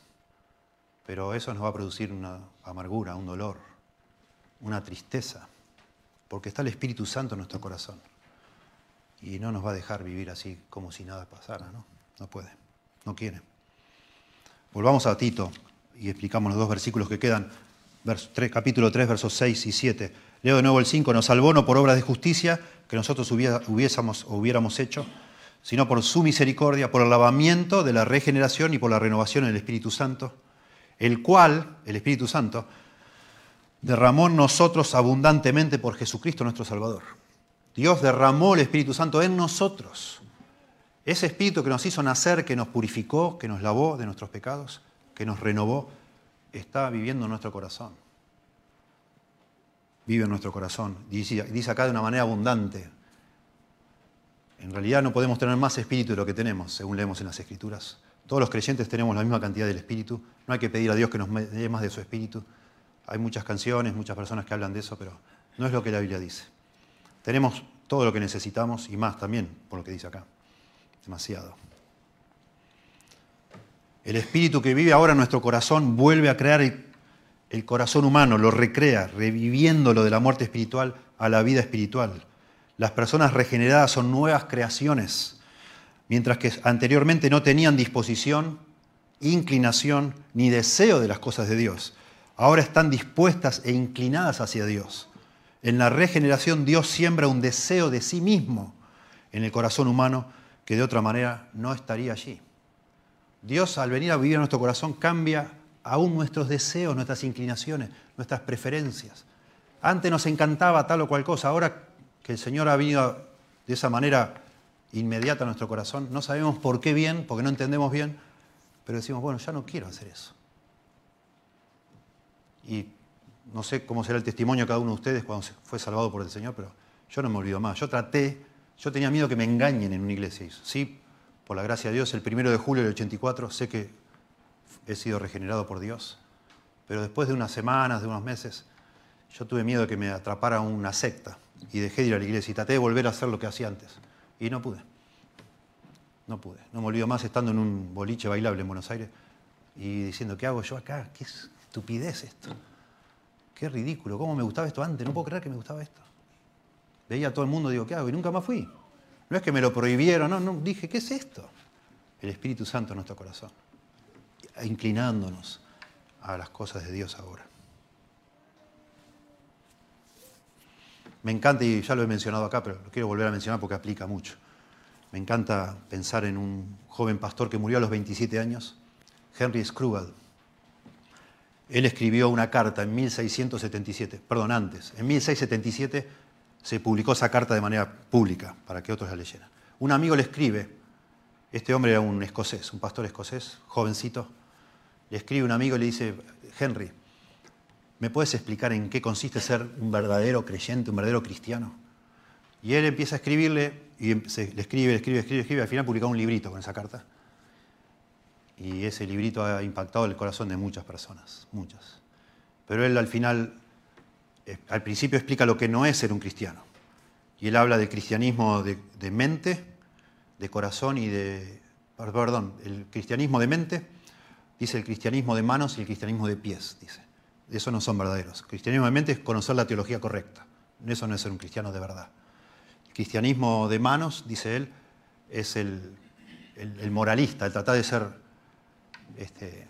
pero eso nos va a producir una amargura, un dolor, una tristeza, porque está el Espíritu Santo en nuestro corazón y no nos va a dejar vivir así como si nada pasara, ¿no? No puede, no quiere. Volvamos a Tito y explicamos los dos versículos que quedan, capítulo 3, versos 6 y 7. Leo de nuevo el 5, nos salvó no por obras de justicia que nosotros hubiésemos o hubiéramos hecho, sino por su misericordia, por el lavamiento de la regeneración y por la renovación en el Espíritu Santo, el cual, el Espíritu Santo, derramó en nosotros abundantemente por Jesucristo nuestro Salvador. Dios derramó el Espíritu Santo en nosotros. Ese Espíritu que nos hizo nacer, que nos purificó, que nos lavó de nuestros pecados, que nos renovó, está viviendo en nuestro corazón. Vive en nuestro corazón. Dice, dice acá de una manera abundante. En realidad no podemos tener más espíritu de lo que tenemos, según leemos en las Escrituras. Todos los creyentes tenemos la misma cantidad del espíritu. No hay que pedir a Dios que nos dé más de su espíritu. Hay muchas canciones, muchas personas que hablan de eso, pero no es lo que la Biblia dice. Tenemos todo lo que necesitamos y más también, por lo que dice acá. Demasiado. El espíritu que vive ahora en nuestro corazón vuelve a crear el, corazón humano, lo recrea, reviviéndolo de la muerte espiritual a la vida espiritual. Las personas regeneradas son nuevas creaciones, mientras que anteriormente no tenían disposición, inclinación ni deseo de las cosas de Dios. Ahora están dispuestas e inclinadas hacia Dios. En la regeneración Dios siembra un deseo de sí mismo en el corazón humano que de otra manera no estaría allí. Dios al venir a vivir en nuestro corazón cambia aún nuestros deseos, nuestras inclinaciones, nuestras preferencias. Antes nos encantaba tal o cual cosa, ahora que el Señor ha venido de esa manera inmediata a nuestro corazón. No sabemos por qué bien, porque no entendemos bien, pero decimos, bueno, ya no quiero hacer eso. Y no sé cómo será el testimonio de cada uno de ustedes cuando fue salvado por el Señor, pero yo no me olvido más. Yo traté, yo tenía miedo que me engañen en una iglesia. Sí, por la gracia de Dios, el primero de julio del 84, sé que he sido regenerado por Dios, pero después de unas semanas, de unos meses, yo tuve miedo de que me atrapara una secta y dejé de ir a la iglesia y traté de volver a hacer lo que hacía antes. Y no pude. No pude. No me olvido más estando en un boliche bailable en Buenos Aires y diciendo, ¿qué hago yo acá? ¿Qué estupidez esto? Qué ridículo. ¿Cómo me gustaba esto antes? No puedo creer que me gustaba esto. Veía a todo el mundo digo, ¿qué hago? Y nunca más fui. No es que me lo prohibieron, no, no. Dije, ¿qué es esto? El Espíritu Santo en nuestro corazón. Inclinándonos a las cosas de Dios ahora. Me encanta, y ya lo he mencionado acá, pero lo quiero volver a mencionar porque aplica mucho. Me encanta pensar en un joven pastor que murió a los 27 años, Henry Screwball. Él escribió una carta en 1677, perdón, antes, en 1677 se publicó esa carta de manera pública para que otros la leyeran. Un amigo le escribe, este hombre era un escocés, un pastor escocés, jovencito, le escribe un amigo y le dice, Henry, ¿me puedes explicar en qué consiste ser un verdadero creyente, un verdadero cristiano? Y él empieza a escribirle, y le escribe, le escribe, escribe, escribe, al final publica un librito con esa carta. Y ese librito ha impactado el corazón de muchas personas, muchas. Pero él al final, al principio explica lo que no es ser un cristiano. Y él habla del cristianismo de, de mente, de corazón y de... Perdón, el cristianismo de mente, dice el cristianismo de manos y el cristianismo de pies, dice. Eso no son verdaderos. Cristianismo de mente es conocer la teología correcta. Eso no es ser un cristiano de verdad. El cristianismo de manos, dice él, es el, moralista, el tratar de ser, este,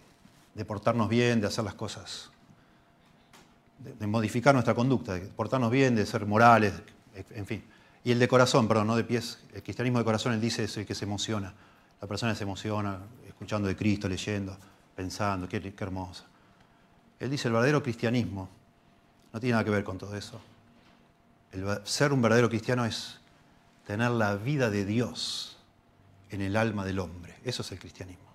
de portarnos bien, de hacer las cosas, de, modificar nuestra conducta, de portarnos bien, de ser morales, en fin. Y el de corazón, perdón, no de pies. El cristianismo de corazón, él dice, es el que se emociona. La persona se emociona escuchando de Cristo, leyendo, pensando, qué, qué hermoso. Él dice, el verdadero cristianismo no tiene nada que ver con todo eso. El ser un verdadero cristiano es tener la vida de Dios en el alma del hombre. Eso es el cristianismo.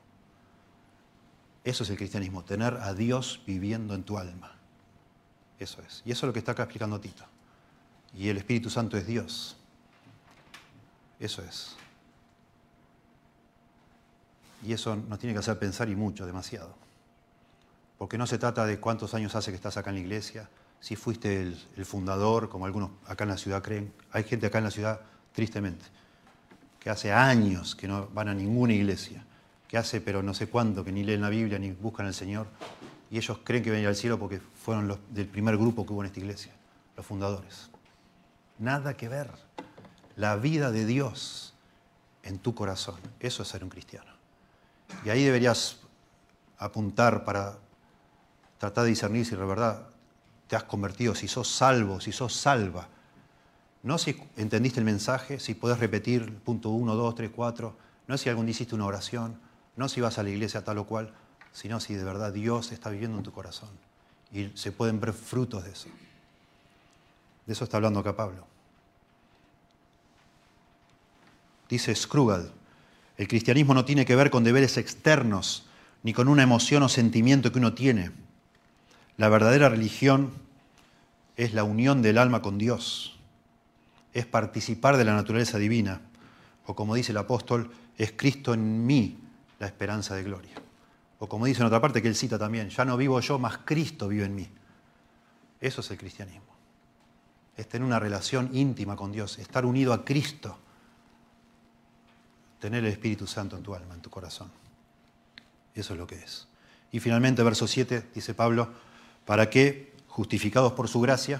Eso es el cristianismo, tener a Dios viviendo en tu alma. Eso es. Y eso es lo que está acá explicando Tito. Y el Espíritu Santo es Dios. Eso es. Y eso nos tiene que hacer pensar y mucho, demasiado. Porque no se trata de cuántos años hace que estás acá en la iglesia, si fuiste el, fundador, como algunos acá en la ciudad creen. Hay gente acá en la ciudad, tristemente, que hace años que no van a ninguna iglesia, que hace pero no sé cuánto, que ni leen la Biblia ni buscan al Señor, y ellos creen que venir al cielo porque fueron del primer grupo que hubo en esta iglesia, los fundadores. Nada que ver. La vida de Dios en tu corazón, eso es ser un cristiano. Y ahí deberías apuntar para tratar de discernir si de verdad te has convertido, si sos salvo, si sos salva. No si entendiste el mensaje, si podés repetir punto 1, 2, 3, 4, no si algún día hiciste una oración, no si vas a la iglesia tal o cual, sino si de verdad Dios está viviendo en tu corazón. Y se pueden ver frutos de eso. De eso está hablando acá Pablo. Dice Scrugal, el cristianismo no tiene que ver con deberes externos, ni con una emoción o sentimiento que uno tiene. La verdadera religión es la unión del alma con Dios, es participar de la naturaleza divina, o como dice el apóstol, es Cristo en mí la esperanza de gloria. O como dice en otra parte que él cita también, ya no vivo yo, más Cristo vive en mí. Eso es el cristianismo. Es tener una relación íntima con Dios, estar unido a Cristo, tener el Espíritu Santo en tu alma, en tu corazón. Eso es lo que es. Y finalmente, verso 7, dice Pablo, para que, justificados por su gracia,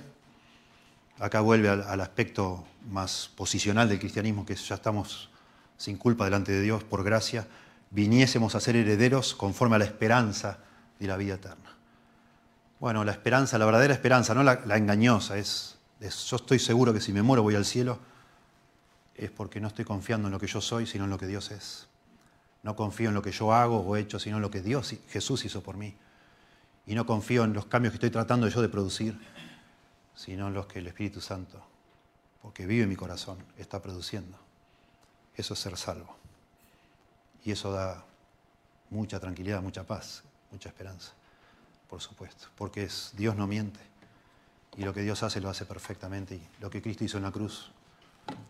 acá vuelve al, aspecto más posicional del cristianismo, que ya estamos sin culpa delante de Dios por gracia, viniésemos a ser herederos conforme a la esperanza de la vida eterna. Bueno, la esperanza, la verdadera esperanza, no la, engañosa, es, yo estoy seguro que si me muero voy al cielo, es porque no estoy confiando en lo que yo soy, sino en lo que Dios es. No confío en lo que yo hago o he hecho, sino en lo que Dios, Jesús hizo por mí y no confío en los cambios que estoy tratando yo de producir, sino en los que el Espíritu Santo, porque vive en mi corazón, está produciendo. Eso es ser salvo. Y eso da mucha tranquilidad, mucha paz, mucha esperanza, por supuesto, porque es, Dios no miente. Y lo que Dios hace lo hace perfectamente. Y lo que Cristo hizo en la cruz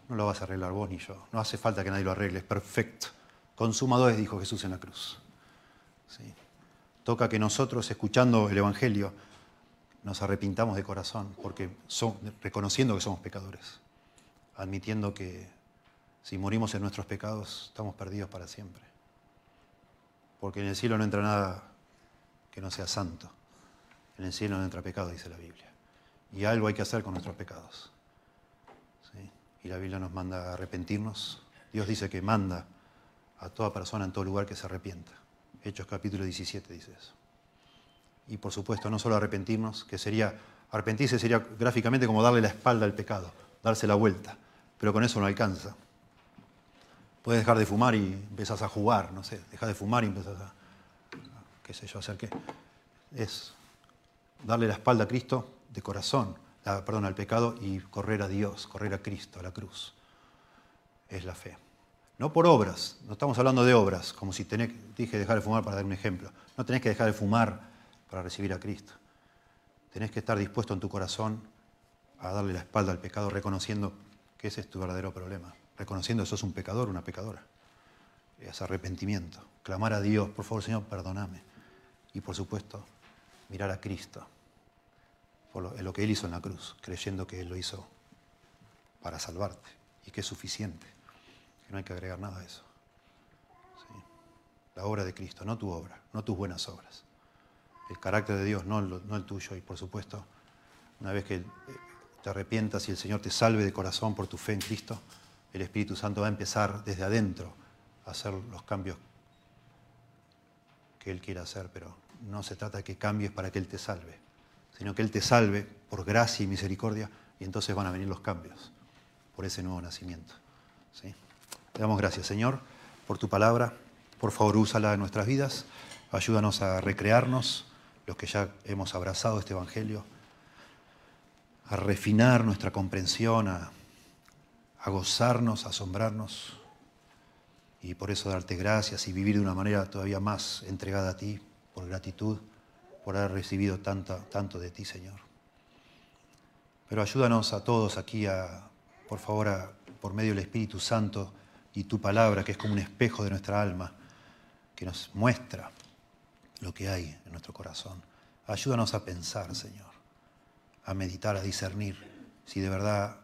no lo vas a arreglar vos ni yo. No hace falta que nadie lo arregle, es perfecto. Consumadores, dijo Jesús en la cruz. ¿Sí? Toca que nosotros, escuchando el Evangelio, nos arrepintamos de corazón, porque son, reconociendo que somos pecadores, admitiendo que si morimos en nuestros pecados estamos perdidos para siempre. Porque en el cielo no entra nada que no sea santo. En el cielo no entra pecado, dice la Biblia. Y algo hay que hacer con nuestros pecados. Y la Biblia nos manda a arrepentirnos. Dios dice que manda a toda persona en todo lugar que se arrepienta. Hechos capítulo 17 dice eso. Y por supuesto, no solo arrepentirnos, que sería, arrepentirse sería gráficamente como darle la espalda al pecado, darse la vuelta, pero con eso no alcanza. Puedes dejar de fumar y empezás a jugar, no sé, dejas de fumar y empezás a, qué sé yo, hacer qué. Es darle la espalda a Cristo de corazón, perdón, al pecado y correr a Dios, correr a Cristo, a la cruz. Es la fe. No por obras, no estamos hablando de obras, como si dije dejar de fumar para dar un ejemplo. No tenés que dejar de fumar para recibir a Cristo. Tenés que estar dispuesto en tu corazón a darle la espalda al pecado, reconociendo que ese es tu verdadero problema. Reconociendo que sos un pecador, una pecadora. Es arrepentimiento. Clamar a Dios, por favor, Señor, perdóname. Y por supuesto, mirar a Cristo por lo, lo que Él hizo en la cruz, creyendo que Él lo hizo para salvarte y que es suficiente no hay que agregar nada a eso. La obra de Cristo, no tu obra, no tus buenas obras. El carácter de Dios, no el, el tuyo. Y por supuesto, una vez que eh, te arrepientas y el Señor te salve de corazón por tu fe en Cristo, el Espíritu Santo va a empezar desde adentro a hacer los cambios que Él quiere hacer, pero no se trata de que cambies para que Él te salve, sino que Él te salve por gracia y misericordia y entonces van a venir los cambios por ese nuevo nacimiento. ¿sí? Te damos gracias, Señor, por tu palabra. Por favor, úsala en nuestras vidas. Ayúdanos a recrearnos, los que ya hemos abrazado este Evangelio, a refinar nuestra comprensión, a, gozarnos, a asombrarnos y por eso darte gracias y vivir de una manera todavía más entregada a ti, por gratitud, por haber recibido tanto de ti, Señor. Pero ayúdanos a todos aquí, a, por favor, por medio del Espíritu Santo, y tu palabra, que es como un espejo de nuestra alma, que nos muestra lo que hay en nuestro corazón. Ayúdanos a pensar, Señor, a meditar, a discernir si de verdad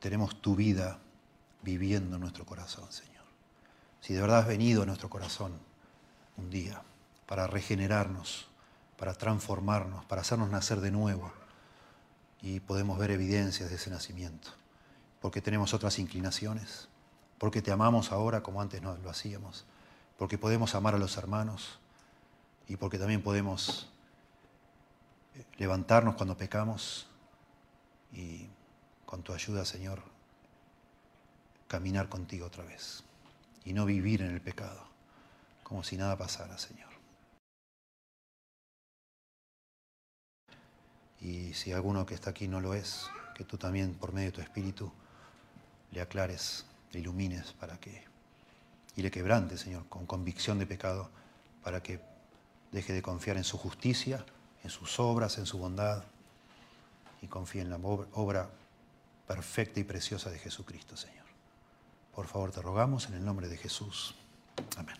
tenemos tu vida viviendo en nuestro corazón, Señor. Si de verdad has venido a nuestro corazón un día para regenerarnos, para transformarnos, para hacernos nacer de nuevo. Y podemos ver evidencias de ese nacimiento, porque tenemos otras inclinaciones, porque te amamos ahora como antes no lo hacíamos, porque podemos amar a los hermanos y porque también podemos eh, levantarnos cuando pecamos y con tu ayuda, Señor, caminar contigo otra vez y no vivir en el pecado, como si nada pasara, Señor. Y si alguno que está aquí no lo es, que tú también por medio de tu Espíritu le aclares, le ilumines para que, y le quebrantes, Señor, con convicción de pecado, para que deje de confiar en su justicia, en sus obras, en su bondad, y confíe en la obra perfecta y preciosa de Jesucristo, Señor. Por favor, te rogamos en el nombre de Jesús. Amén.